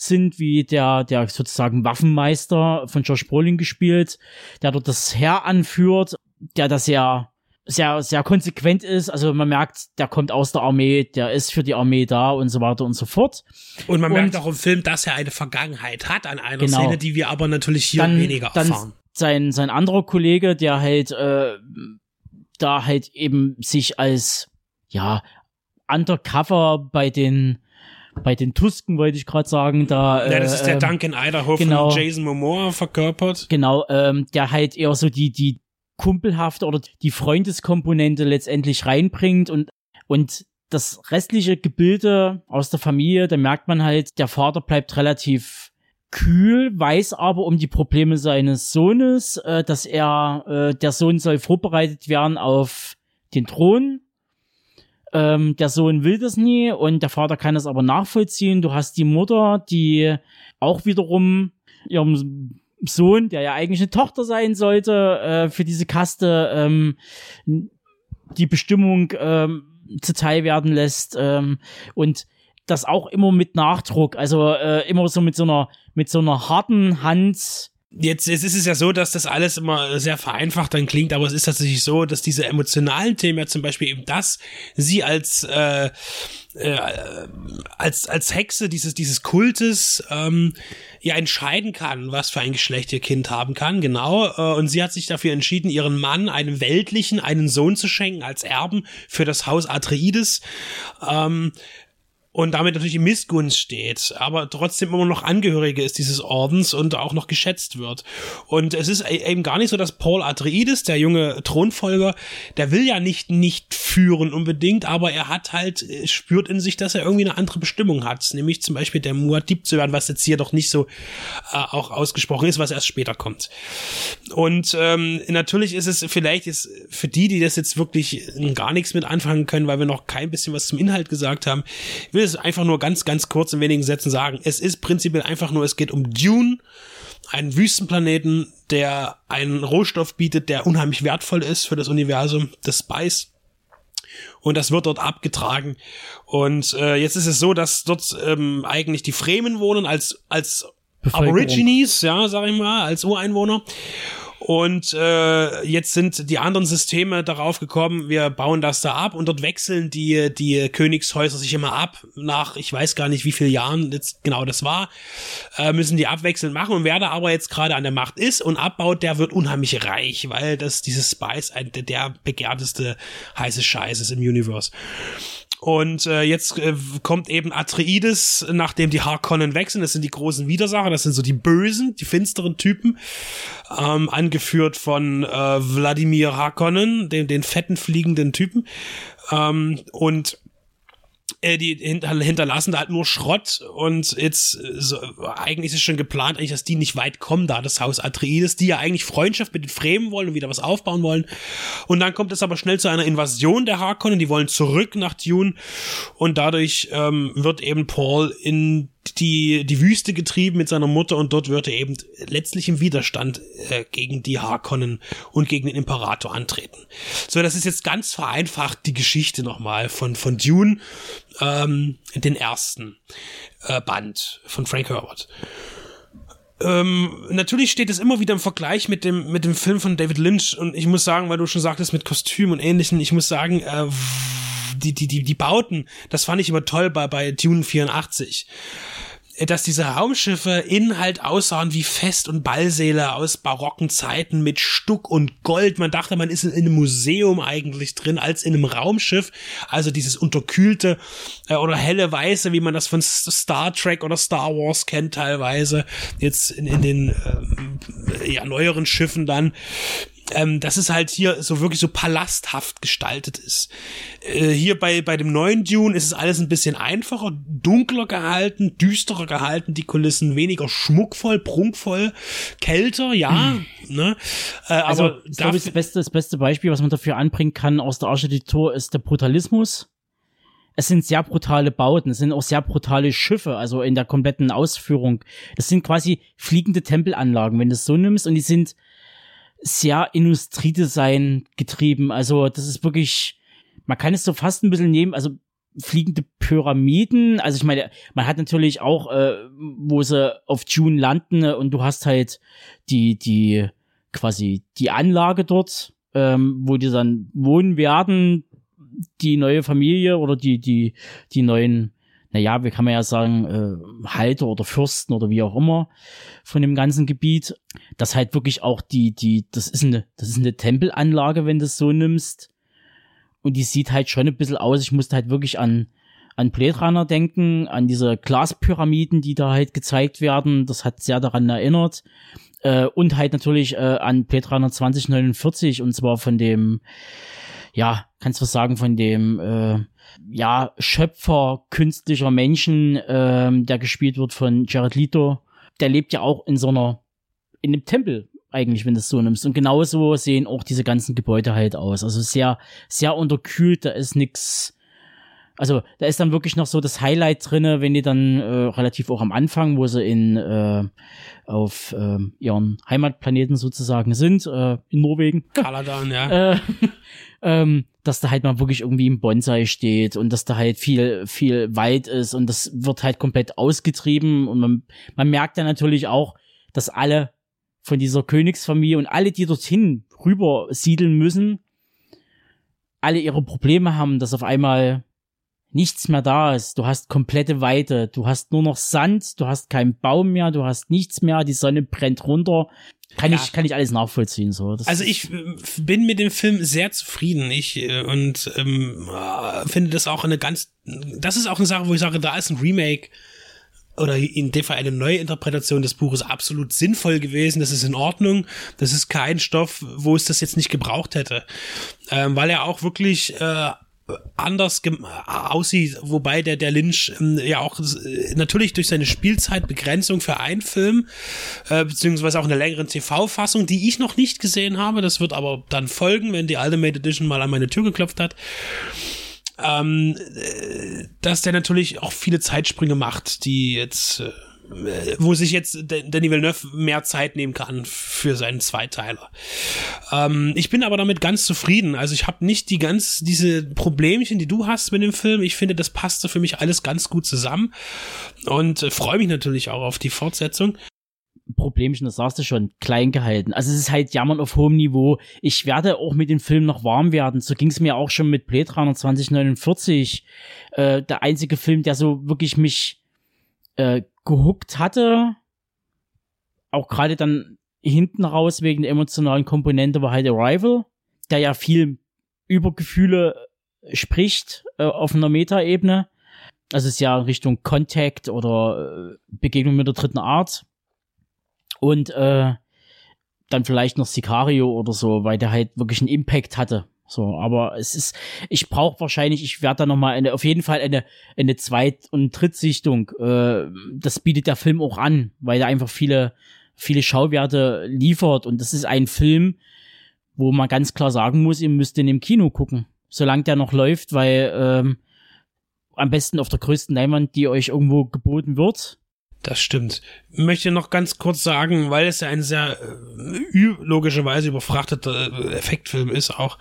S5: sind, wie der, der sozusagen Waffenmeister von Josh Brolin gespielt, der dort das Heer anführt, der das sehr, sehr, sehr konsequent ist. Also man merkt, der kommt aus der Armee, der ist für die Armee da und so weiter und so fort.
S1: Und man
S5: Und-
S1: merkt auch im Film, dass er eine Vergangenheit hat an einer
S5: Genau.
S1: Szene, die wir aber natürlich hier
S5: Dann-
S1: weniger
S5: dann
S1: erfahren.
S5: Sein, sein anderer Kollege, der halt, äh, da halt eben sich als, ja, Undercover bei den, bei den Tusken, wollte ich gerade sagen, da.
S1: ja, das ist der
S5: ähm,
S1: Duncan Idaho
S5: genau.
S1: von Jason Momoa verkörpert.
S5: Genau, ähm, der halt eher so die, die kumpelhafte oder die Freundeskomponente letztendlich reinbringt und, und das restliche Gebilde aus der Familie, da merkt man halt, der Vater bleibt relativ kühl, weiß aber um die Probleme seines Sohnes, äh, dass er, äh, der Sohn soll vorbereitet werden auf den Thron. Ähm, der Sohn will das nie und der Vater kann das aber nachvollziehen. Du hast die Mutter, die auch wiederum ihrem Sohn, der ja eigentlich eine Tochter sein sollte, äh, für diese Kaste ähm, die Bestimmung ähm, zuteil werden lässt ähm, und das auch immer mit Nachdruck, also äh, immer so mit so einer mit so einer harten Hand.
S1: Jetzt, jetzt ist es ja so, dass das alles immer sehr vereinfacht dann klingt, aber es ist tatsächlich so, dass diese emotionalen Themen ja zum Beispiel eben das, sie als äh, äh, als als Hexe dieses dieses Kultes ähm, ja entscheiden kann, was für ein Geschlecht ihr Kind haben kann, genau. Äh, und sie hat sich dafür entschieden, ihren Mann einem weltlichen einen Sohn zu schenken als Erben für das Haus Atreides. Ähm, und damit natürlich in Missgunst steht, aber trotzdem immer noch Angehörige ist dieses Ordens und auch noch geschätzt wird. Und es ist e- eben gar nicht so, dass Paul Atreides, der junge Thronfolger, der will ja nicht nicht führen unbedingt, aber er hat halt, äh, spürt in sich, dass er irgendwie eine andere Bestimmung hat, nämlich zum Beispiel der Muad'Dib zu werden, was jetzt hier doch nicht so äh, auch ausgesprochen ist, was erst später kommt. Und ähm, natürlich ist es vielleicht ist für die, die das jetzt wirklich gar nichts mit anfangen können, weil wir noch kein bisschen was zum Inhalt gesagt haben, will es einfach nur ganz, ganz kurz in wenigen Sätzen sagen. Es ist prinzipiell einfach nur, es geht um Dune, einen Wüstenplaneten, der einen Rohstoff bietet, der unheimlich wertvoll ist für das Universum des Spice. Und das wird dort abgetragen. Und äh, jetzt ist es so, dass dort ähm, eigentlich die Fremen wohnen als, als. Aborigines, ja, sag ich mal, als Ureinwohner. Und äh, jetzt sind die anderen Systeme darauf gekommen, wir bauen das da ab und dort wechseln die, die Königshäuser sich immer ab. Nach, ich weiß gar nicht, wie viele Jahren jetzt genau das war, äh, müssen die abwechselnd machen. Und wer da aber jetzt gerade an der Macht ist und abbaut, der wird unheimlich reich, weil das dieses Spice ein, der begehrteste heiße Scheiß ist im Universe. Und äh, jetzt äh, kommt eben Atreides, nachdem die Harkonnen sind. Das sind die großen Widersacher, das sind so die bösen, die finsteren Typen, ähm, angeführt von äh, Wladimir Harkonnen, den, den fetten fliegenden Typen. Ähm, und äh, die hinter, hinterlassen da halt nur Schrott und jetzt äh, so, eigentlich ist es schon geplant, eigentlich, dass die nicht weit kommen da, das Haus Atreides, die ja eigentlich Freundschaft mit den Fremen wollen und wieder was aufbauen wollen. Und dann kommt es aber schnell zu einer Invasion der Harkonnen, die wollen zurück nach Dune und dadurch ähm, wird eben Paul in die, die Wüste getrieben mit seiner Mutter und dort wird er eben letztlich im Widerstand äh, gegen die Harkonnen und gegen den Imperator antreten. So, das ist jetzt ganz vereinfacht die Geschichte nochmal von, von Dune, ähm, den ersten äh, Band von Frank Herbert. Ähm, natürlich steht es immer wieder im Vergleich mit dem, mit dem Film von David Lynch und ich muss sagen, weil du schon sagtest mit Kostüm und ähnlichen, ich muss sagen, äh, die, die, die, die Bauten, das fand ich immer toll bei, bei Dune 84 dass diese Raumschiffe innen halt aussahen wie Fest- und Ballsäle aus barocken Zeiten mit Stuck und Gold. Man dachte, man ist in einem Museum eigentlich drin, als in einem Raumschiff. Also dieses unterkühlte äh, oder helle Weiße, wie man das von Star Trek oder Star Wars kennt teilweise. Jetzt in, in den ähm, ja, neueren Schiffen dann ähm, dass es halt hier so wirklich so palasthaft gestaltet ist. Äh, hier bei, bei dem neuen Dune ist es alles ein bisschen einfacher, dunkler gehalten, düsterer gehalten, die Kulissen weniger schmuckvoll, prunkvoll, kälter, ja, ne? Äh,
S5: Also,
S1: aber
S5: ich glaube, das beste, das beste Beispiel, was man dafür anbringen kann aus der Architektur, ist der Brutalismus. Es sind sehr brutale Bauten, es sind auch sehr brutale Schiffe, also in der kompletten Ausführung. Das sind quasi fliegende Tempelanlagen, wenn du es so nimmst, und die sind sehr Industriedesign getrieben. Also das ist wirklich man kann es so fast ein bisschen nehmen, also fliegende Pyramiden. Also ich meine, man hat natürlich auch, äh, wo sie auf June landen äh, und du hast halt die, die quasi die Anlage dort, ähm, wo die dann wohnen werden, die neue Familie oder die, die, die neuen, naja, wie kann man ja sagen, äh, Halter oder Fürsten oder wie auch immer von dem ganzen Gebiet. Das halt wirklich auch die, die, das ist eine, das ist eine Tempelanlage, wenn du es so nimmst und die sieht halt schon ein bisschen aus. Ich musste halt wirklich an, an Blade Runner denken, an diese Glaspyramiden, die da halt gezeigt werden. Das hat sehr daran erinnert. Äh, und halt natürlich äh, an Blade Runner 2049 und zwar von dem, ja, kannst du was sagen, von dem, äh, ja, Schöpfer künstlicher Menschen, äh, der gespielt wird von Jared Leto. Der lebt ja auch in so einer, in einem Tempel eigentlich, wenn du es so nimmst. Und genauso sehen auch diese ganzen Gebäude halt aus. Also sehr, sehr unterkühlt, da ist nix. Also da ist dann wirklich noch so das Highlight drinne, wenn die dann äh, relativ auch am Anfang, wo sie in äh, auf äh, ihren Heimatplaneten sozusagen sind, äh, in Norwegen. <laughs>
S1: Kaladan, ja.
S5: äh, <laughs> ähm, dass da halt mal wirklich irgendwie im Bonsai steht und dass da halt viel, viel Wald ist und das wird halt komplett ausgetrieben und man, man merkt dann natürlich auch, dass alle von dieser Königsfamilie und alle, die dorthin rüber siedeln müssen, alle ihre Probleme haben, dass auf einmal nichts mehr da ist. Du hast komplette Weite, du hast nur noch Sand, du hast keinen Baum mehr, du hast nichts mehr, die Sonne brennt runter. Kann ja. ich kann ich alles nachvollziehen so.
S1: Das also ich äh, bin mit dem Film sehr zufrieden. Ich äh, und ähm, äh, finde das auch eine ganz das ist auch eine Sache, wo ich sage, da ist ein Remake oder in dem Fall eine neue Interpretation des Buches absolut sinnvoll gewesen. Das ist in Ordnung. Das ist kein Stoff, wo es das jetzt nicht gebraucht hätte. Ähm, weil er auch wirklich äh, anders aussieht, wobei der, der Lynch ähm, ja auch äh, natürlich durch seine Spielzeitbegrenzung für einen Film, äh, beziehungsweise auch in der längeren TV-Fassung, die ich noch nicht gesehen habe, das wird aber dann folgen, wenn die Ultimate Edition mal an meine Tür geklopft hat, ähm, äh, dass der natürlich auch viele Zeitsprünge macht, die jetzt, äh, wo sich jetzt Danny Villeneuve mehr Zeit nehmen kann für seinen Zweiteiler. Ähm, ich bin aber damit ganz zufrieden. Also ich habe nicht die ganz diese Problemchen, die du hast mit dem Film. Ich finde, das passte für mich alles ganz gut zusammen und äh, freue mich natürlich auch auf die Fortsetzung.
S5: Problemchen, das sagst du schon, klein gehalten. Also es ist halt Jammern auf hohem Niveau. Ich werde auch mit dem Film noch warm werden. So ging es mir auch schon mit Blade Runner 2049. Äh, der einzige Film, der so wirklich mich äh, gehuckt hatte. Auch gerade dann hinten raus wegen der emotionalen Komponente war halt Arrival, der ja viel über Gefühle spricht äh, auf einer Metaebene. Also es ist ja Richtung Contact oder äh, Begegnung mit der dritten Art und äh, dann vielleicht noch Sicario oder so, weil der halt wirklich einen Impact hatte. So, aber es ist, ich brauche wahrscheinlich, ich werde da noch mal eine, auf jeden Fall eine eine Zweit- und Drittsichtung. Äh, das bietet der Film auch an, weil er einfach viele viele Schauwerte liefert und das ist ein Film, wo man ganz klar sagen muss, ihr müsst ihn im Kino gucken, solange der noch läuft, weil ähm, am besten auf der größten Leinwand, die euch irgendwo geboten wird.
S1: Das stimmt. Ich möchte noch ganz kurz sagen, weil es ja ein sehr äh, logischerweise überfrachteter äh, Effektfilm ist auch.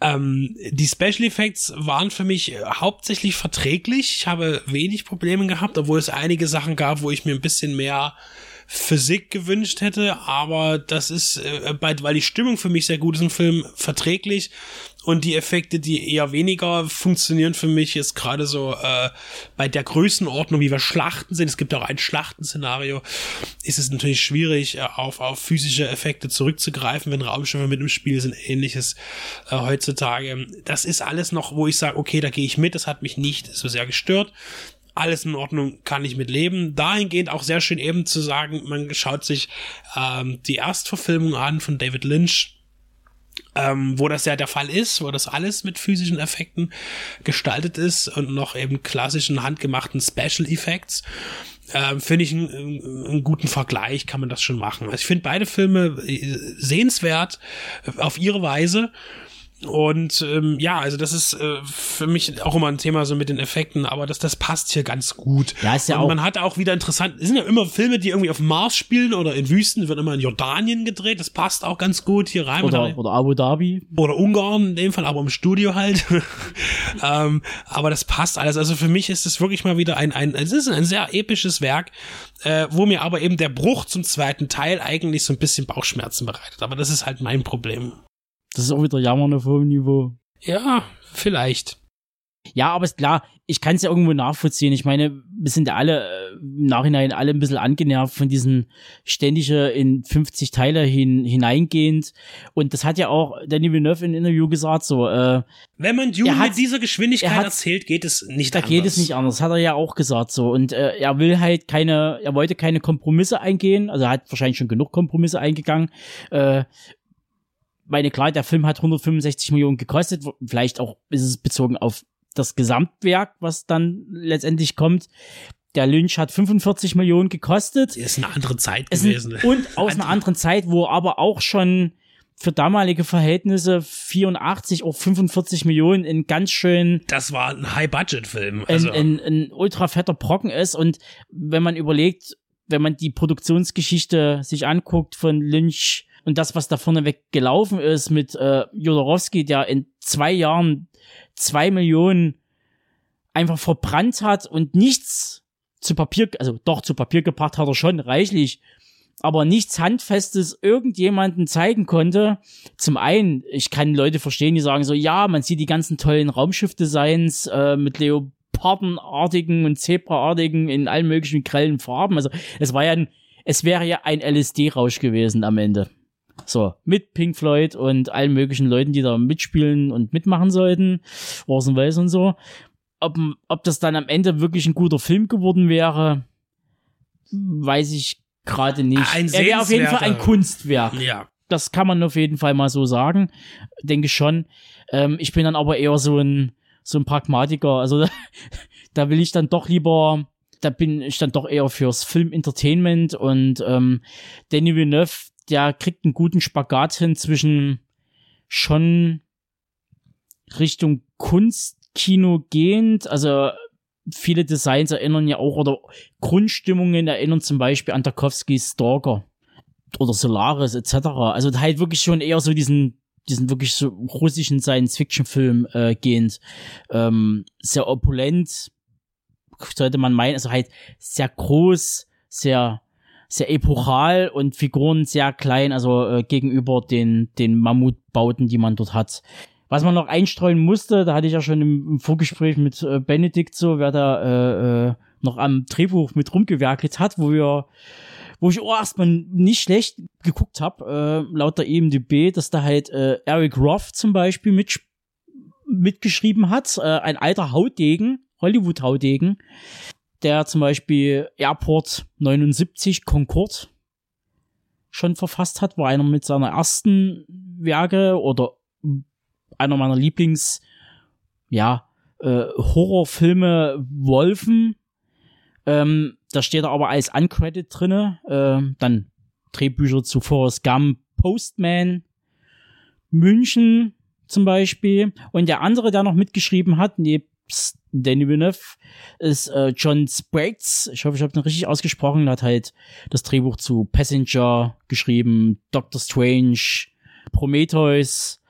S1: Ähm, die Special Effects waren für mich hauptsächlich verträglich. Ich habe wenig Probleme gehabt, obwohl es einige Sachen gab, wo ich mir ein bisschen mehr Physik gewünscht hätte, aber das ist, äh, weil die Stimmung für mich sehr gut ist im Film, verträglich und die Effekte, die eher weniger funktionieren für mich, ist gerade so äh, bei der Größenordnung, wie wir Schlachten sind. Es gibt auch ein Schlachtenszenario. Ist es natürlich schwierig, äh, auf, auf physische Effekte zurückzugreifen, wenn Raumschiffe mit im Spiel sind, ähnliches äh, heutzutage. Das ist alles noch, wo ich sage, okay, da gehe ich mit. Das hat mich nicht so sehr gestört alles in Ordnung, kann ich mit leben. Dahingehend auch sehr schön eben zu sagen, man schaut sich ähm, die Erstverfilmung an von David Lynch, ähm, wo das ja der Fall ist, wo das alles mit physischen Effekten gestaltet ist und noch eben klassischen handgemachten Special Effects. Ähm, finde ich einen, einen, guten Vergleich, kann man das schon machen. Also ich finde beide Filme äh, sehenswert auf ihre Weise. Und ähm, ja, also das ist äh, für mich auch immer ein Thema so mit den Effekten, aber das, das passt hier ganz gut.
S5: Ja, ist ja
S1: und
S5: auch-
S1: man hat auch wieder interessant, es sind ja immer Filme, die irgendwie auf Mars spielen oder in Wüsten, wird immer in Jordanien gedreht, das passt auch ganz gut hier rein.
S5: Oder, oder Abu Dhabi.
S1: oder Ungarn in dem Fall, aber im Studio halt. <laughs> ähm, aber das passt alles. Also für mich ist es wirklich mal wieder ein, ein es ist ein sehr episches Werk, äh, wo mir aber eben der Bruch zum zweiten Teil eigentlich so ein bisschen Bauchschmerzen bereitet. Aber das ist halt mein Problem.
S5: Das ist auch wieder Jammern auf hohem Niveau.
S1: Ja, vielleicht.
S5: Ja, aber ist klar, ich kann es ja irgendwo nachvollziehen. Ich meine, wir sind ja alle äh, im Nachhinein alle ein bisschen angenervt von diesen ständige in 50 Teile hin, hineingehend. Und das hat ja auch Danny Villeneuve in Interview gesagt, so, äh,
S1: Wenn man Dune mit dieser Geschwindigkeit
S5: er
S1: erzählt, geht es nicht
S5: da
S1: anders.
S5: geht es nicht anders. Hat er ja auch gesagt, so. Und äh, er will halt keine, er wollte keine Kompromisse eingehen. Also er hat wahrscheinlich schon genug Kompromisse eingegangen. Äh, meine, klar, der Film hat 165 Millionen gekostet. Vielleicht auch ist es bezogen auf das Gesamtwerk, was dann letztendlich kommt. Der Lynch hat 45 Millionen gekostet.
S1: ist eine andere Zeit
S5: Es
S1: gewesen.
S5: und aus <laughs> einer anderen Zeit, wo aber auch schon für damalige Verhältnisse 84 auf 45 Millionen in ganz schön
S1: das war ein High-Budget-Film.
S5: ein,
S1: Also,
S5: ein, ein ultra fetter Brocken ist. Und wenn man überlegt, wenn man die Produktionsgeschichte sich anguckt von Lynch und das, was da vorneweg gelaufen ist mit äh, Jodorowsky, der in zwei Jahren zwei Millionen einfach verbrannt hat und nichts zu Papier, also doch zu Papier gebracht hat er schon reichlich, aber nichts Handfestes irgendjemanden zeigen konnte. Zum einen, ich kann Leute verstehen, die sagen so, ja, man sieht die ganzen tollen Raumschiff-Designs äh, mit Leopardenartigen und Zebraartigen in allen möglichen grellen Farben. Also es war ja ein, es wäre ja ein LSD-Rausch gewesen am Ende. So, mit Pink Floyd und allen möglichen Leuten, die da mitspielen und mitmachen sollten, Orson Welles und so. Ob, ob das dann am Ende wirklich ein guter Film geworden wäre, weiß ich gerade nicht.
S1: Ein
S5: er wäre auf jeden Fall ein Kunstwerk
S1: ja.
S5: das kann man auf jeden Fall mal so sagen. Denke schon. Ähm, ich bin dann aber eher so ein, so ein Pragmatiker. Also da, <laughs> da will ich dann doch lieber, da bin ich dann doch eher fürs Film-Entertainment und ähm, Danny Villeneuve, der kriegt einen guten Spagat hin zwischen schon Richtung Kunstkino gehend, also viele Designs erinnern ja auch, oder Grundstimmungen erinnern zum Beispiel an Tarkovskys Stalker oder Solaris etc. Also halt wirklich schon eher so diesen diesen wirklich so russischen Science-Fiction-Film äh, gehend. Ähm, sehr opulent, sollte man meinen, also halt sehr groß, sehr sehr epochal und Figuren sehr klein, also äh, gegenüber den den Mammutbauten, die man dort hat. Was man noch einstreuen musste, da hatte ich ja schon im, im Vorgespräch mit äh, Benedikt so, wer da äh, äh, noch am Drehbuch mit rumgewerkelt hat, wo wir wo ich auch erstmal nicht schlecht geguckt habe, äh, laut der EMDB, dass da halt äh, Eric Roth zum Beispiel mit, mitgeschrieben hat, äh, ein alter Hautdegen, Hollywood-Hautdegen, der zum Beispiel Airport 79 Concorde schon verfasst hat, war einer mit seiner ersten Werke oder einer meiner Lieblings, ja, äh, Horrorfilme Wolfen. Ähm, da steht er aber als Uncredit drinne. Ähm, dann Drehbücher zu Forrest Gump, Postman, München zum Beispiel. Und der andere, der noch mitgeschrieben hat, nebst Danny Villeneuve, ist äh, John Sprates. Ich hoffe, ich habe den richtig ausgesprochen. Er hat halt das Drehbuch zu Passenger geschrieben, Doctor Strange, Prometheus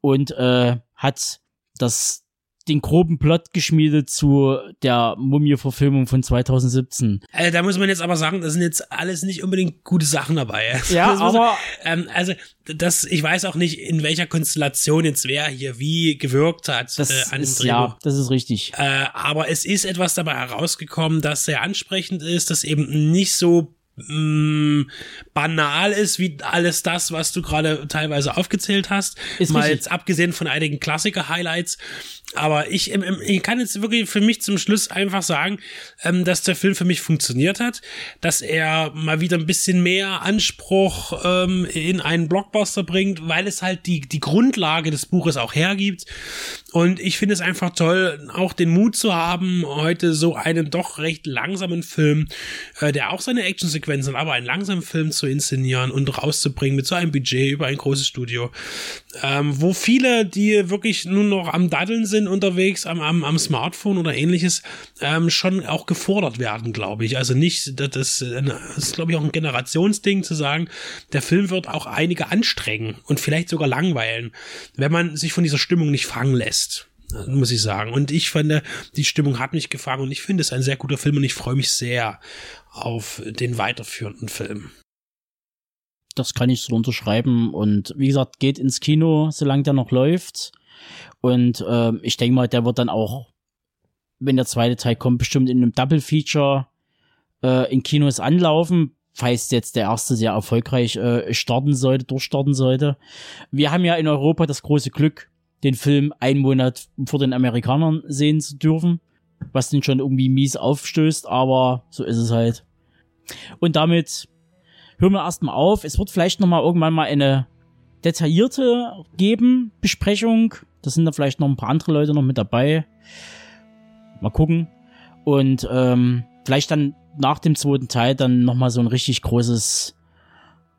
S5: und äh, hat das den groben Plot geschmiedet zu der Mumie-Verfilmung von 2017.
S1: Also, da muss man jetzt aber sagen, das sind jetzt alles nicht unbedingt gute Sachen dabei. <laughs>
S5: Ja, aber-
S1: ähm, also, das, ich weiß auch nicht, in welcher Konstellation jetzt wer hier wie gewirkt hat
S5: Das
S1: äh, an dem
S5: ist,
S1: Drehbuch.
S5: ja, das ist richtig.
S1: Äh, aber es ist etwas dabei herausgekommen, das sehr ansprechend ist, das eben nicht so mh, banal ist wie alles das, was du gerade teilweise aufgezählt hast.
S5: Ist
S1: Mal
S5: richtig.
S1: jetzt abgesehen von einigen Klassiker-Highlights. Aber ich, ähm, ähm, ich kann jetzt wirklich für mich zum Schluss einfach sagen, ähm, dass der Film für mich funktioniert hat, dass er mal wieder ein bisschen mehr Anspruch in einen Blockbuster bringt, weil es halt die, die Grundlage des Buches auch hergibt. Und ich finde es einfach toll, auch den Mut zu haben, heute so einen doch recht langsamen Film, äh, der auch seine Actionsequenzen aber einen langsamen Film zu inszenieren und rauszubringen mit so einem Budget über ein großes Studio, wo viele, die wirklich nur noch am Daddeln sind unterwegs, am, am, am Smartphone oder ähnliches, ähm, schon auch gefordert werden, glaube ich. Also nicht, das, das ist, glaube ich, auch ein Generationsding zu sagen, der Film wird auch einige anstrengen und vielleicht sogar langweilen, wenn man sich von dieser Stimmung nicht fangen lässt muss ich sagen. Und ich fand, die Stimmung hat mich gefangen und ich finde es ein sehr guter Film und ich freue mich sehr auf den weiterführenden Film.
S5: Das kann ich so unterschreiben und wie gesagt, geht ins Kino, solange der noch läuft. Und äh, ich denke mal, der wird dann auch, wenn der zweite Teil kommt, bestimmt in einem Double Feature äh, in Kinos anlaufen, falls jetzt der erste sehr erfolgreich äh, starten sollte, durchstarten sollte. Wir haben ja in Europa das große Glück, den Film einen Monat vor den Amerikanern sehen zu dürfen, was den schon irgendwie mies aufstößt, aber so ist es halt. Und damit hören wir erstmal auf. Es wird vielleicht nochmal irgendwann mal eine detaillierte geben, Besprechung. Da sind da vielleicht noch ein paar andere Leute noch mit dabei. Mal gucken. Und ähm, vielleicht dann nach dem zweiten Teil dann nochmal so ein richtig großes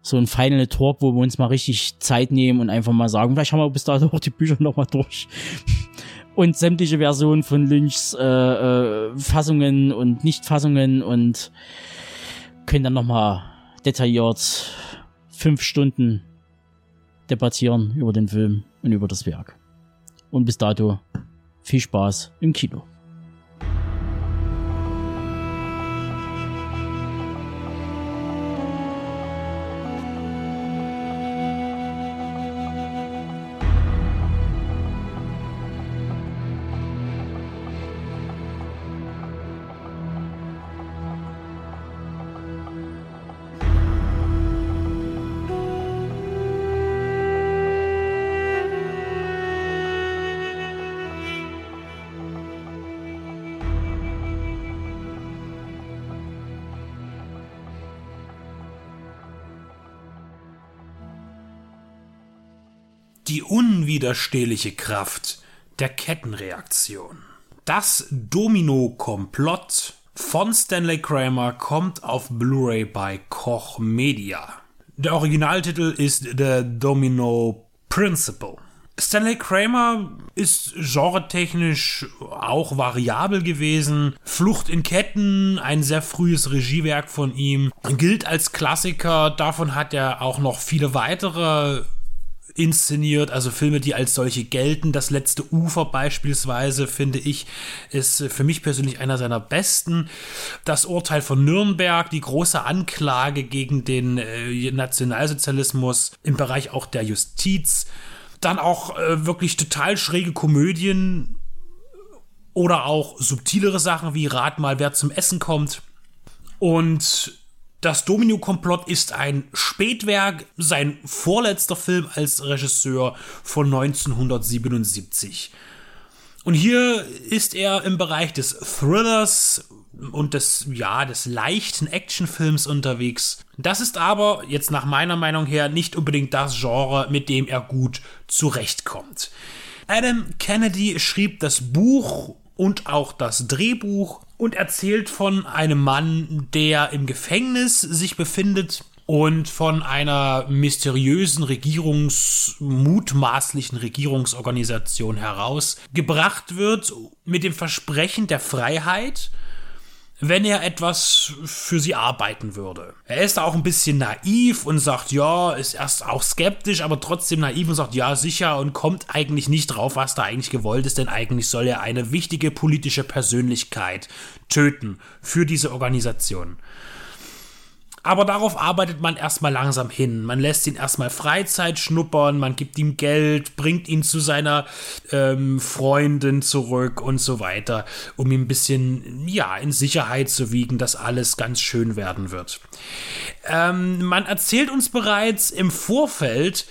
S5: so ein Final Talk, wo wir uns mal richtig Zeit nehmen und einfach mal sagen, vielleicht haben wir bis dahin auch die Bücher nochmal durch. <laughs> und sämtliche Versionen von Lynchs äh, äh, Fassungen und Nichtfassungen und können dann nochmal detailliert fünf Stunden debattieren über den Film und über das Werk. Und bis dato viel Spaß im Kino.
S1: Unwiderstehliche Kraft der Kettenreaktion. Das Domino-Komplott von Stanley Kramer kommt auf Blu-ray bei Koch Media. Der Originaltitel ist The Domino Principle. Stanley Kramer ist genretechnisch auch variabel gewesen. Flucht in Ketten, ein sehr frühes Regiewerk von ihm, gilt als Klassiker. Davon hat er auch noch viele weitere inszeniert, also Filme, die als solche gelten. Das letzte Ufer beispielsweise, finde ich, ist für mich persönlich einer seiner besten. Das Urteil von Nürnberg, die große Anklage gegen den äh, Nationalsozialismus im Bereich auch der Justiz. Dann auch äh, wirklich total schräge Komödien oder auch subtilere Sachen wie Rat mal, wer zum Essen kommt. Und das Domino-Komplott ist ein Spätwerk, sein vorletzter Film als Regisseur von 1977. Und hier ist er im Bereich des Thrillers und des, ja, des leichten Actionfilms unterwegs. Das ist aber, jetzt nach meiner Meinung her, nicht unbedingt das Genre, mit dem er gut zurechtkommt. Adam Kennedy schrieb das Buch und auch das Drehbuch und erzählt von einem Mann, der im Gefängnis sich befindet und von einer mysteriösen Regierungs, mutmaßlichen Regierungsorganisation herausgebracht wird mit dem Versprechen der Freiheit wenn er etwas für sie arbeiten würde. Er ist auch ein bisschen naiv und sagt, ja, ist erst auch skeptisch, aber trotzdem naiv und sagt, ja, sicher und kommt eigentlich nicht drauf, was da eigentlich gewollt ist, denn eigentlich soll er eine wichtige politische Persönlichkeit töten für diese Organisation. Aber darauf arbeitet man erstmal langsam hin. Man lässt ihn erstmal Freizeit schnuppern, man gibt ihm Geld, bringt ihn zu seiner ähm, Freundin zurück und so weiter, um ihn ein bisschen, ja, in Sicherheit zu wiegen, dass alles ganz schön werden wird. Ähm, man erzählt uns bereits im Vorfeld,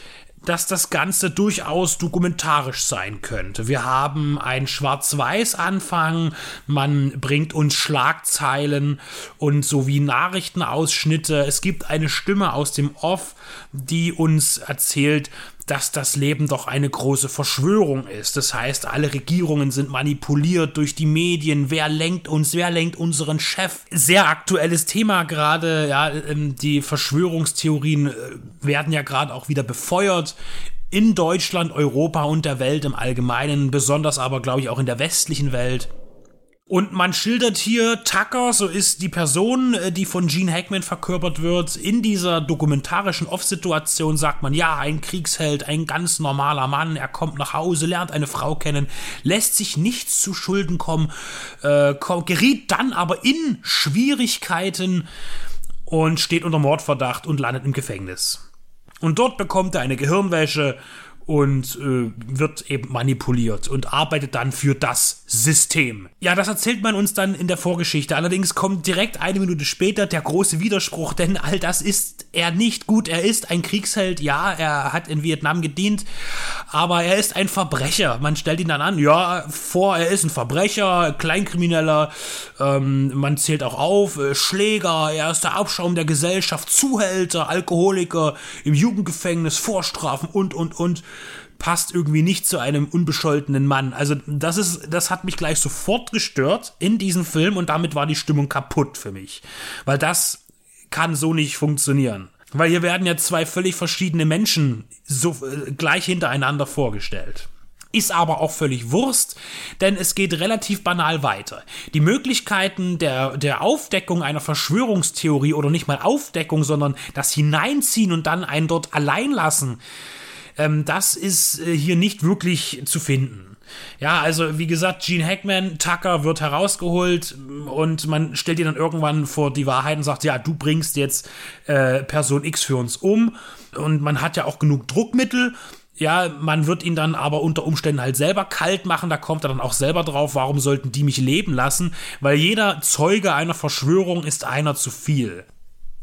S1: dass das Ganze durchaus dokumentarisch sein könnte. Wir haben einen Schwarz-Weiß-Anfang, man bringt uns Schlagzeilen und sowie Nachrichtenausschnitte. Es gibt eine Stimme aus dem Off, die uns erzählt, dass das Leben doch eine große Verschwörung ist. Das heißt, alle Regierungen sind manipuliert durch die Medien. Wer lenkt uns? Wer lenkt unseren Chef? Sehr aktuelles Thema gerade. Ja, ähm, die Verschwörungstheorien äh, werden ja gerade auch wieder befeuert in Deutschland, Europa und der Welt im Allgemeinen, besonders aber, glaube ich, auch in der westlichen Welt. Und man schildert hier Tucker, so ist die Person, äh, die von Gene Hackman verkörpert wird. In dieser dokumentarischen Off-Situation sagt man, ja, ein Kriegsheld, ein ganz normaler Mann, er kommt nach Hause, lernt eine Frau kennen, lässt sich nichts zu Schulden kommen, äh, geriet dann aber in Schwierigkeiten und steht unter Mordverdacht und landet im Gefängnis. Und dort bekommt er eine Gehirnwäsche und äh, wird eben manipuliert und arbeitet dann für das System. Ja, das erzählt man uns dann in der Vorgeschichte. Allerdings kommt direkt eine Minute später der große Widerspruch, denn all das ist er nicht gut. Er ist ein Kriegsheld, ja, er hat in Vietnam gedient, aber er ist ein Verbrecher. Man stellt ihn dann an, ja, vor, er ist ein Verbrecher, Kleinkrimineller, ähm, man zählt auch auf, äh, Schläger, er ist der Abschaum der Gesellschaft, Zuhälter, Alkoholiker, im Jugendgefängnis, Vorstrafen und, und, und passt irgendwie nicht zu einem unbescholtenen Mann. Also das ist, das hat mich gleich sofort gestört in diesem Film und damit war die Stimmung kaputt für mich. Weil das kann so nicht funktionieren. Weil hier werden ja zwei völlig verschiedene Menschen so äh, gleich hintereinander vorgestellt. Ist aber auch völlig Wurst, denn es geht relativ banal weiter. Die Möglichkeiten der, der Aufdeckung einer Verschwörungstheorie oder nicht mal Aufdeckung, sondern das Hineinziehen und dann einen dort allein lassen, ähm, das ist äh, hier nicht wirklich zu finden. Ja, also wie gesagt, Gene Hackman, Tucker wird herausgeholt und man stellt ihn dann irgendwann vor die Wahrheit und sagt, ja, du bringst jetzt äh, Person X für uns um und man hat ja auch genug Druckmittel. Ja, man wird ihn dann aber unter Umständen halt selber kalt machen, da kommt er dann auch selber drauf, warum sollten die mich leben lassen? Weil jeder Zeuge einer Verschwörung ist einer zu viel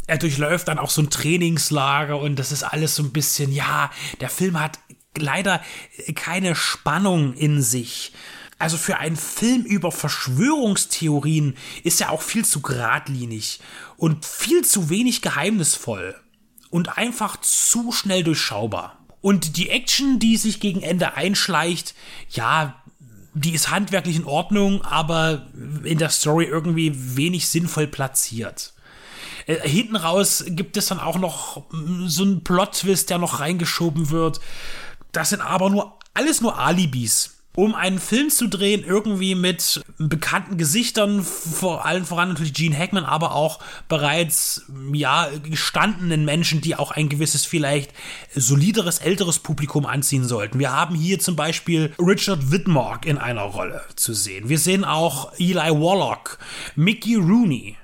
S1: er durchläuft dann auch so ein Trainingslager und das ist alles so ein bisschen, ja, der Film hat leider keine Spannung in sich. Also für einen Film über Verschwörungstheorien ist er auch viel zu geradlinig und viel zu wenig geheimnisvoll und einfach zu schnell durchschaubar. Und die Action, die sich gegen Ende einschleicht, ja, die ist handwerklich in Ordnung, aber in der Story irgendwie wenig sinnvoll platziert. Äh, hinten raus gibt es dann auch noch mm, so einen Plot-Twist, der noch reingeschoben wird. Das sind aber nur alles nur Alibis um einen Film zu drehen, irgendwie mit bekannten Gesichtern, vor allen voran natürlich Gene Hackman, aber auch bereits, ja, gestandenen Menschen, die auch ein gewisses, vielleicht solideres, älteres Publikum anziehen sollten. Wir haben hier zum Beispiel Richard Whitmore in einer Rolle zu sehen. Wir sehen auch Eli Warlock, Mickey Rooney,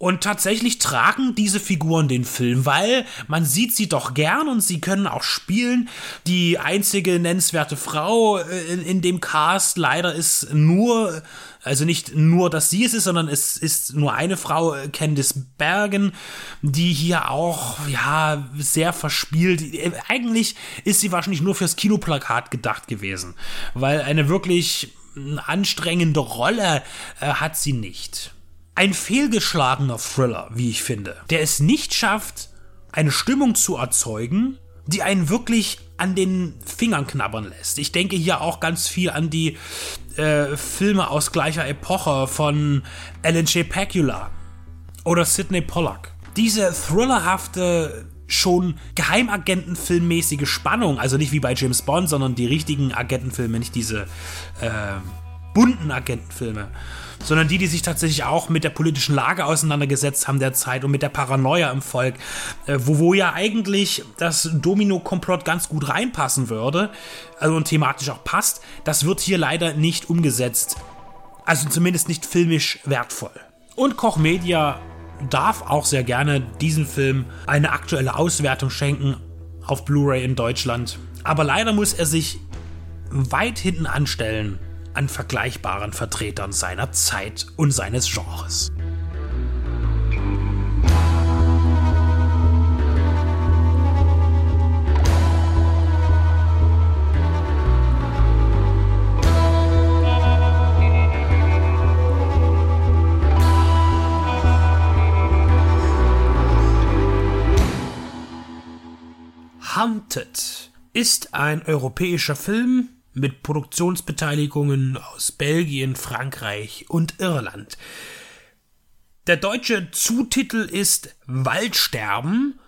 S1: und tatsächlich tragen diese Figuren den Film, weil man sieht sie doch gern und sie können auch spielen. Die einzige nennenswerte Frau äh, in, in dem Cast leider ist nur also nicht nur, dass sie es ist, sondern es ist nur eine Frau, äh, Candice Bergen, die hier auch, ja, sehr verspielt. Äh, eigentlich ist sie wahrscheinlich nur fürs Kinoplakat gedacht gewesen, weil eine wirklich anstrengende Rolle äh, hat sie nicht ein fehlgeschlagener Thriller, wie ich finde, der es nicht schafft, eine Stimmung zu erzeugen, die einen wirklich an den Fingern knabbern lässt. Ich denke hier auch ganz viel an die äh, Filme aus gleicher Epoche von Alan J. Pacula oder Sidney Pollack. Diese thrillerhafte schon Geheimagentenfilmmäßige Spannung, also nicht wie bei James Bond, sondern die richtigen Agentenfilme, nicht diese äh, bunten Agentenfilme sondern die, die sich tatsächlich auch mit der politischen Lage auseinandergesetzt haben derzeit und mit der Paranoia im Volk, äh, wo, wo ja eigentlich das Domino-Komplott ganz gut reinpassen würde, also und thematisch auch passt, das wird hier leider nicht umgesetzt. Also zumindest nicht filmisch wertvoll. Und Koch Media darf auch sehr gerne diesem Film eine aktuelle Auswertung schenken auf Blu-ray in Deutschland. Aber leider muss er sich weit hinten anstellen an vergleichbaren Vertretern seiner Zeit und seines Genres. Hunted ist ein europäischer Film mit Produktionsbeteiligungen aus Belgien, Frankreich und Irland. Der deutsche Zutitel ist Waldsterben.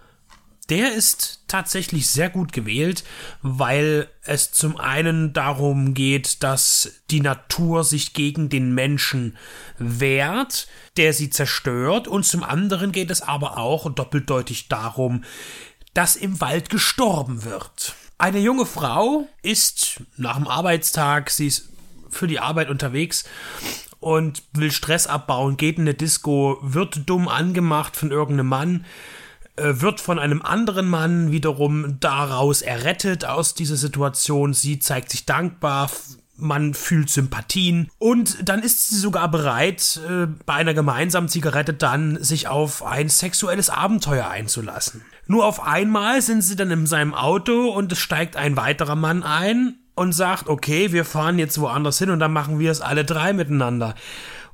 S1: Der ist tatsächlich sehr gut gewählt, weil es zum einen darum geht, dass die Natur sich gegen den Menschen wehrt, der sie zerstört, und zum anderen geht es aber auch doppeldeutig darum, dass im Wald gestorben wird. Eine junge Frau ist nach dem Arbeitstag, sie ist für die Arbeit unterwegs und will Stress abbauen, geht in eine Disco, wird dumm angemacht von irgendeinem Mann, äh, wird von einem anderen Mann wiederum daraus errettet aus dieser Situation. Sie zeigt sich dankbar, man fühlt Sympathien und dann ist sie sogar bereit, äh, bei einer gemeinsamen Zigarette dann sich auf ein sexuelles Abenteuer einzulassen. Nur auf einmal sind sie dann in seinem Auto und es steigt ein weiterer Mann ein und sagt, okay, wir fahren jetzt woanders hin und dann machen wir es alle drei miteinander.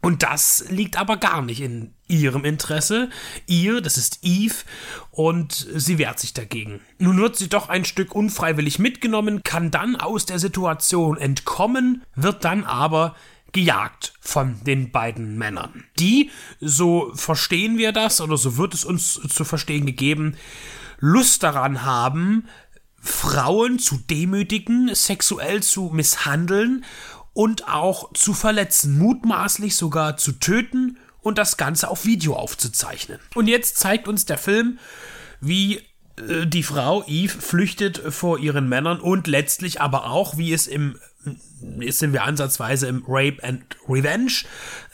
S1: Und das liegt aber gar nicht in ihrem Interesse. Ihr, das ist Eve, und sie wehrt sich dagegen. Nun wird sie doch ein Stück unfreiwillig mitgenommen, kann dann aus der Situation entkommen, wird dann aber gejagt von den beiden Männern. Die, so verstehen wir das, oder so wird es uns zu verstehen gegeben, Lust daran haben, Frauen zu demütigen, sexuell zu misshandeln und auch zu verletzen, mutmaßlich sogar zu töten und das Ganze auf Video aufzuzeichnen. Und jetzt zeigt uns der Film, wie äh, die Frau Eve flüchtet vor ihren Männern und letztlich aber auch, wie es im jetzt sind wir ansatzweise im Rape and Revenge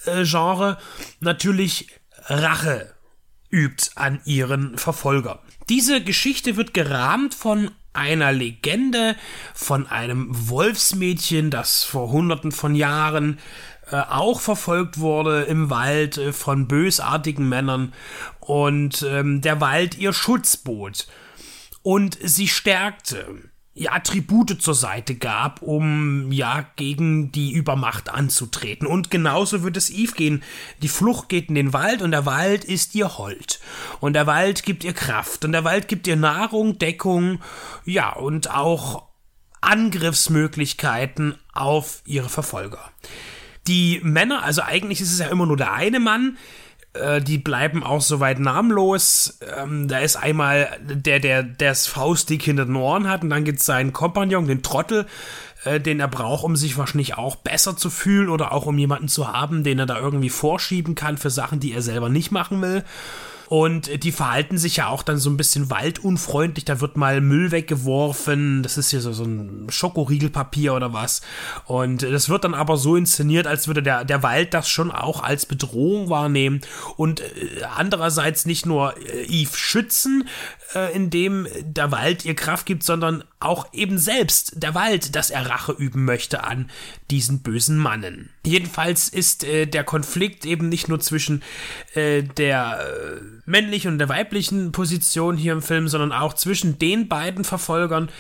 S1: äh, Genre natürlich Rache übt an ihren Verfolger. Diese Geschichte wird gerahmt von einer Legende von einem Wolfsmädchen, das vor hunderten von Jahren äh, auch verfolgt wurde im Wald äh, von bösartigen Männern. Und ähm, der Wald ihr Schutz bot und sie stärkte ja, Attribute zur Seite gab, um ja gegen die Übermacht anzutreten. Und genauso wird es Eve gehen. Die Flucht geht in den Wald und der Wald ist ihr Hold. Und der Wald gibt ihr Kraft und der Wald gibt ihr Nahrung, Deckung, ja, und auch Angriffsmöglichkeiten auf ihre Verfolger. Die Männer, also eigentlich ist es ja immer nur der eine Mann, äh, die bleiben auch soweit namenlos. Ähm, da ist einmal der, der das Faustdick hinter den Ohren hat und dann gibt es seinen Kompagnon, den Trottel, äh, den er braucht, um sich wahrscheinlich auch besser zu fühlen oder auch um jemanden zu haben, den er da irgendwie vorschieben kann für Sachen, die er selber nicht machen will. Und die verhalten sich ja auch dann so ein bisschen waldunfreundlich. Da wird mal Müll weggeworfen. Das ist hier so, so ein Schokoriegelpapier oder was. Und das wird dann aber so inszeniert, als würde der, der Wald das schon auch als Bedrohung wahrnehmen. Und äh, andererseits nicht nur äh, Eve schützen, äh, indem der Wald ihr Kraft gibt, sondern auch eben selbst der Wald, dass er Rache üben möchte an diesen bösen Mannen. Jedenfalls ist äh, der Konflikt eben nicht nur zwischen äh, der äh, männlichen und der weiblichen Position hier im Film, sondern auch zwischen den beiden Verfolgern.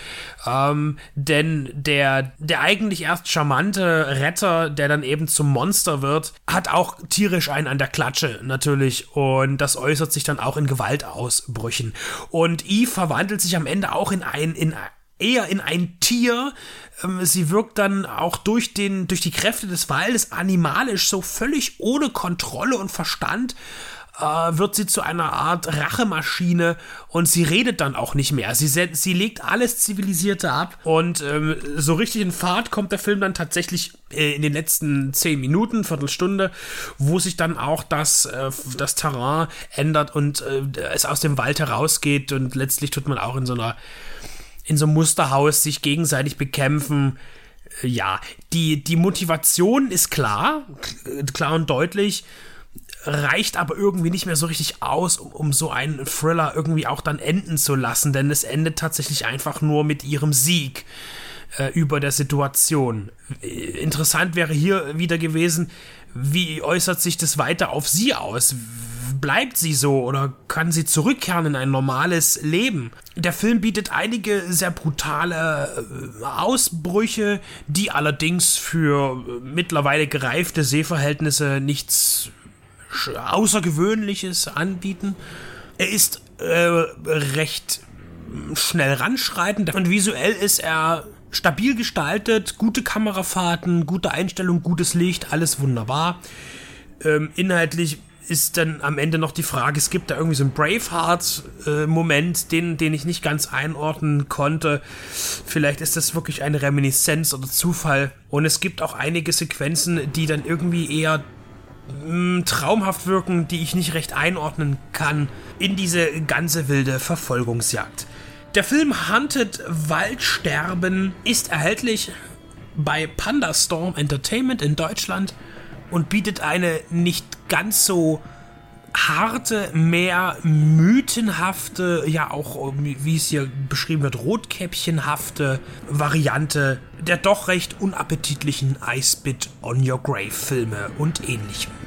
S1: Ähm, denn der, der eigentlich erst charmante Retter, der dann eben zum Monster wird, hat auch tierisch einen an der Klatsche natürlich und das äußert sich dann auch in Gewaltausbrüchen. Und Eve verwandelt sich am Ende auch in ein, in eher in ein Tier. Ähm, sie wirkt dann auch durch, den, durch die Kräfte des Waldes animalisch, so völlig ohne Kontrolle und Verstand äh, wird sie zu einer Art Rachemaschine und sie redet dann auch nicht mehr. Sie, sie legt alles Zivilisierte ab und ähm, so richtig in Fahrt kommt der Film dann tatsächlich äh, in den letzten zehn Minuten, Viertelstunde, wo sich dann auch das, äh, das Terrain ändert und äh, es aus dem Wald herausgeht und letztlich tut man auch in so einer in so einem Musterhaus sich gegenseitig bekämpfen. Äh, ja, die, die Motivation ist klar, klar und deutlich, reicht aber irgendwie nicht mehr so richtig aus, um, um so einen Thriller irgendwie auch dann enden zu lassen, denn es endet tatsächlich einfach nur mit ihrem Sieg äh, über der Situation. Interessant wäre hier wieder gewesen, wie äußert sich das weiter auf sie aus? bleibt sie so oder kann sie zurückkehren in ein normales Leben? Der Film bietet einige sehr brutale äh, Ausbrüche, die allerdings für mittlerweile gereifte Sehverhältnisse nichts Außergewöhnliches anbieten. Er ist äh, recht schnell ranschreiten und visuell ist er stabil gestaltet, gute Kamerafahrten, gute Einstellung, gutes Licht, alles wunderbar. Ähm, inhaltlich ist dann am Ende noch die Frage, es gibt da irgendwie so einen Braveheart-Moment, äh, den, den ich nicht ganz einordnen konnte. Vielleicht ist das wirklich eine Reminiszenz oder Zufall. Und es gibt auch einige Sequenzen, die dann irgendwie eher traumhaft wirken, die ich nicht recht einordnen kann in diese ganze wilde Verfolgungsjagd. Der Film Hunted Waldsterben ist erhältlich bei Pandastorm Entertainment in Deutschland und bietet eine nicht ganz so harte, mehr mythenhafte, ja auch, wie es hier beschrieben wird, rotkäppchenhafte Variante der doch recht unappetitlichen I Spit on Your Grave Filme und ähnlichem.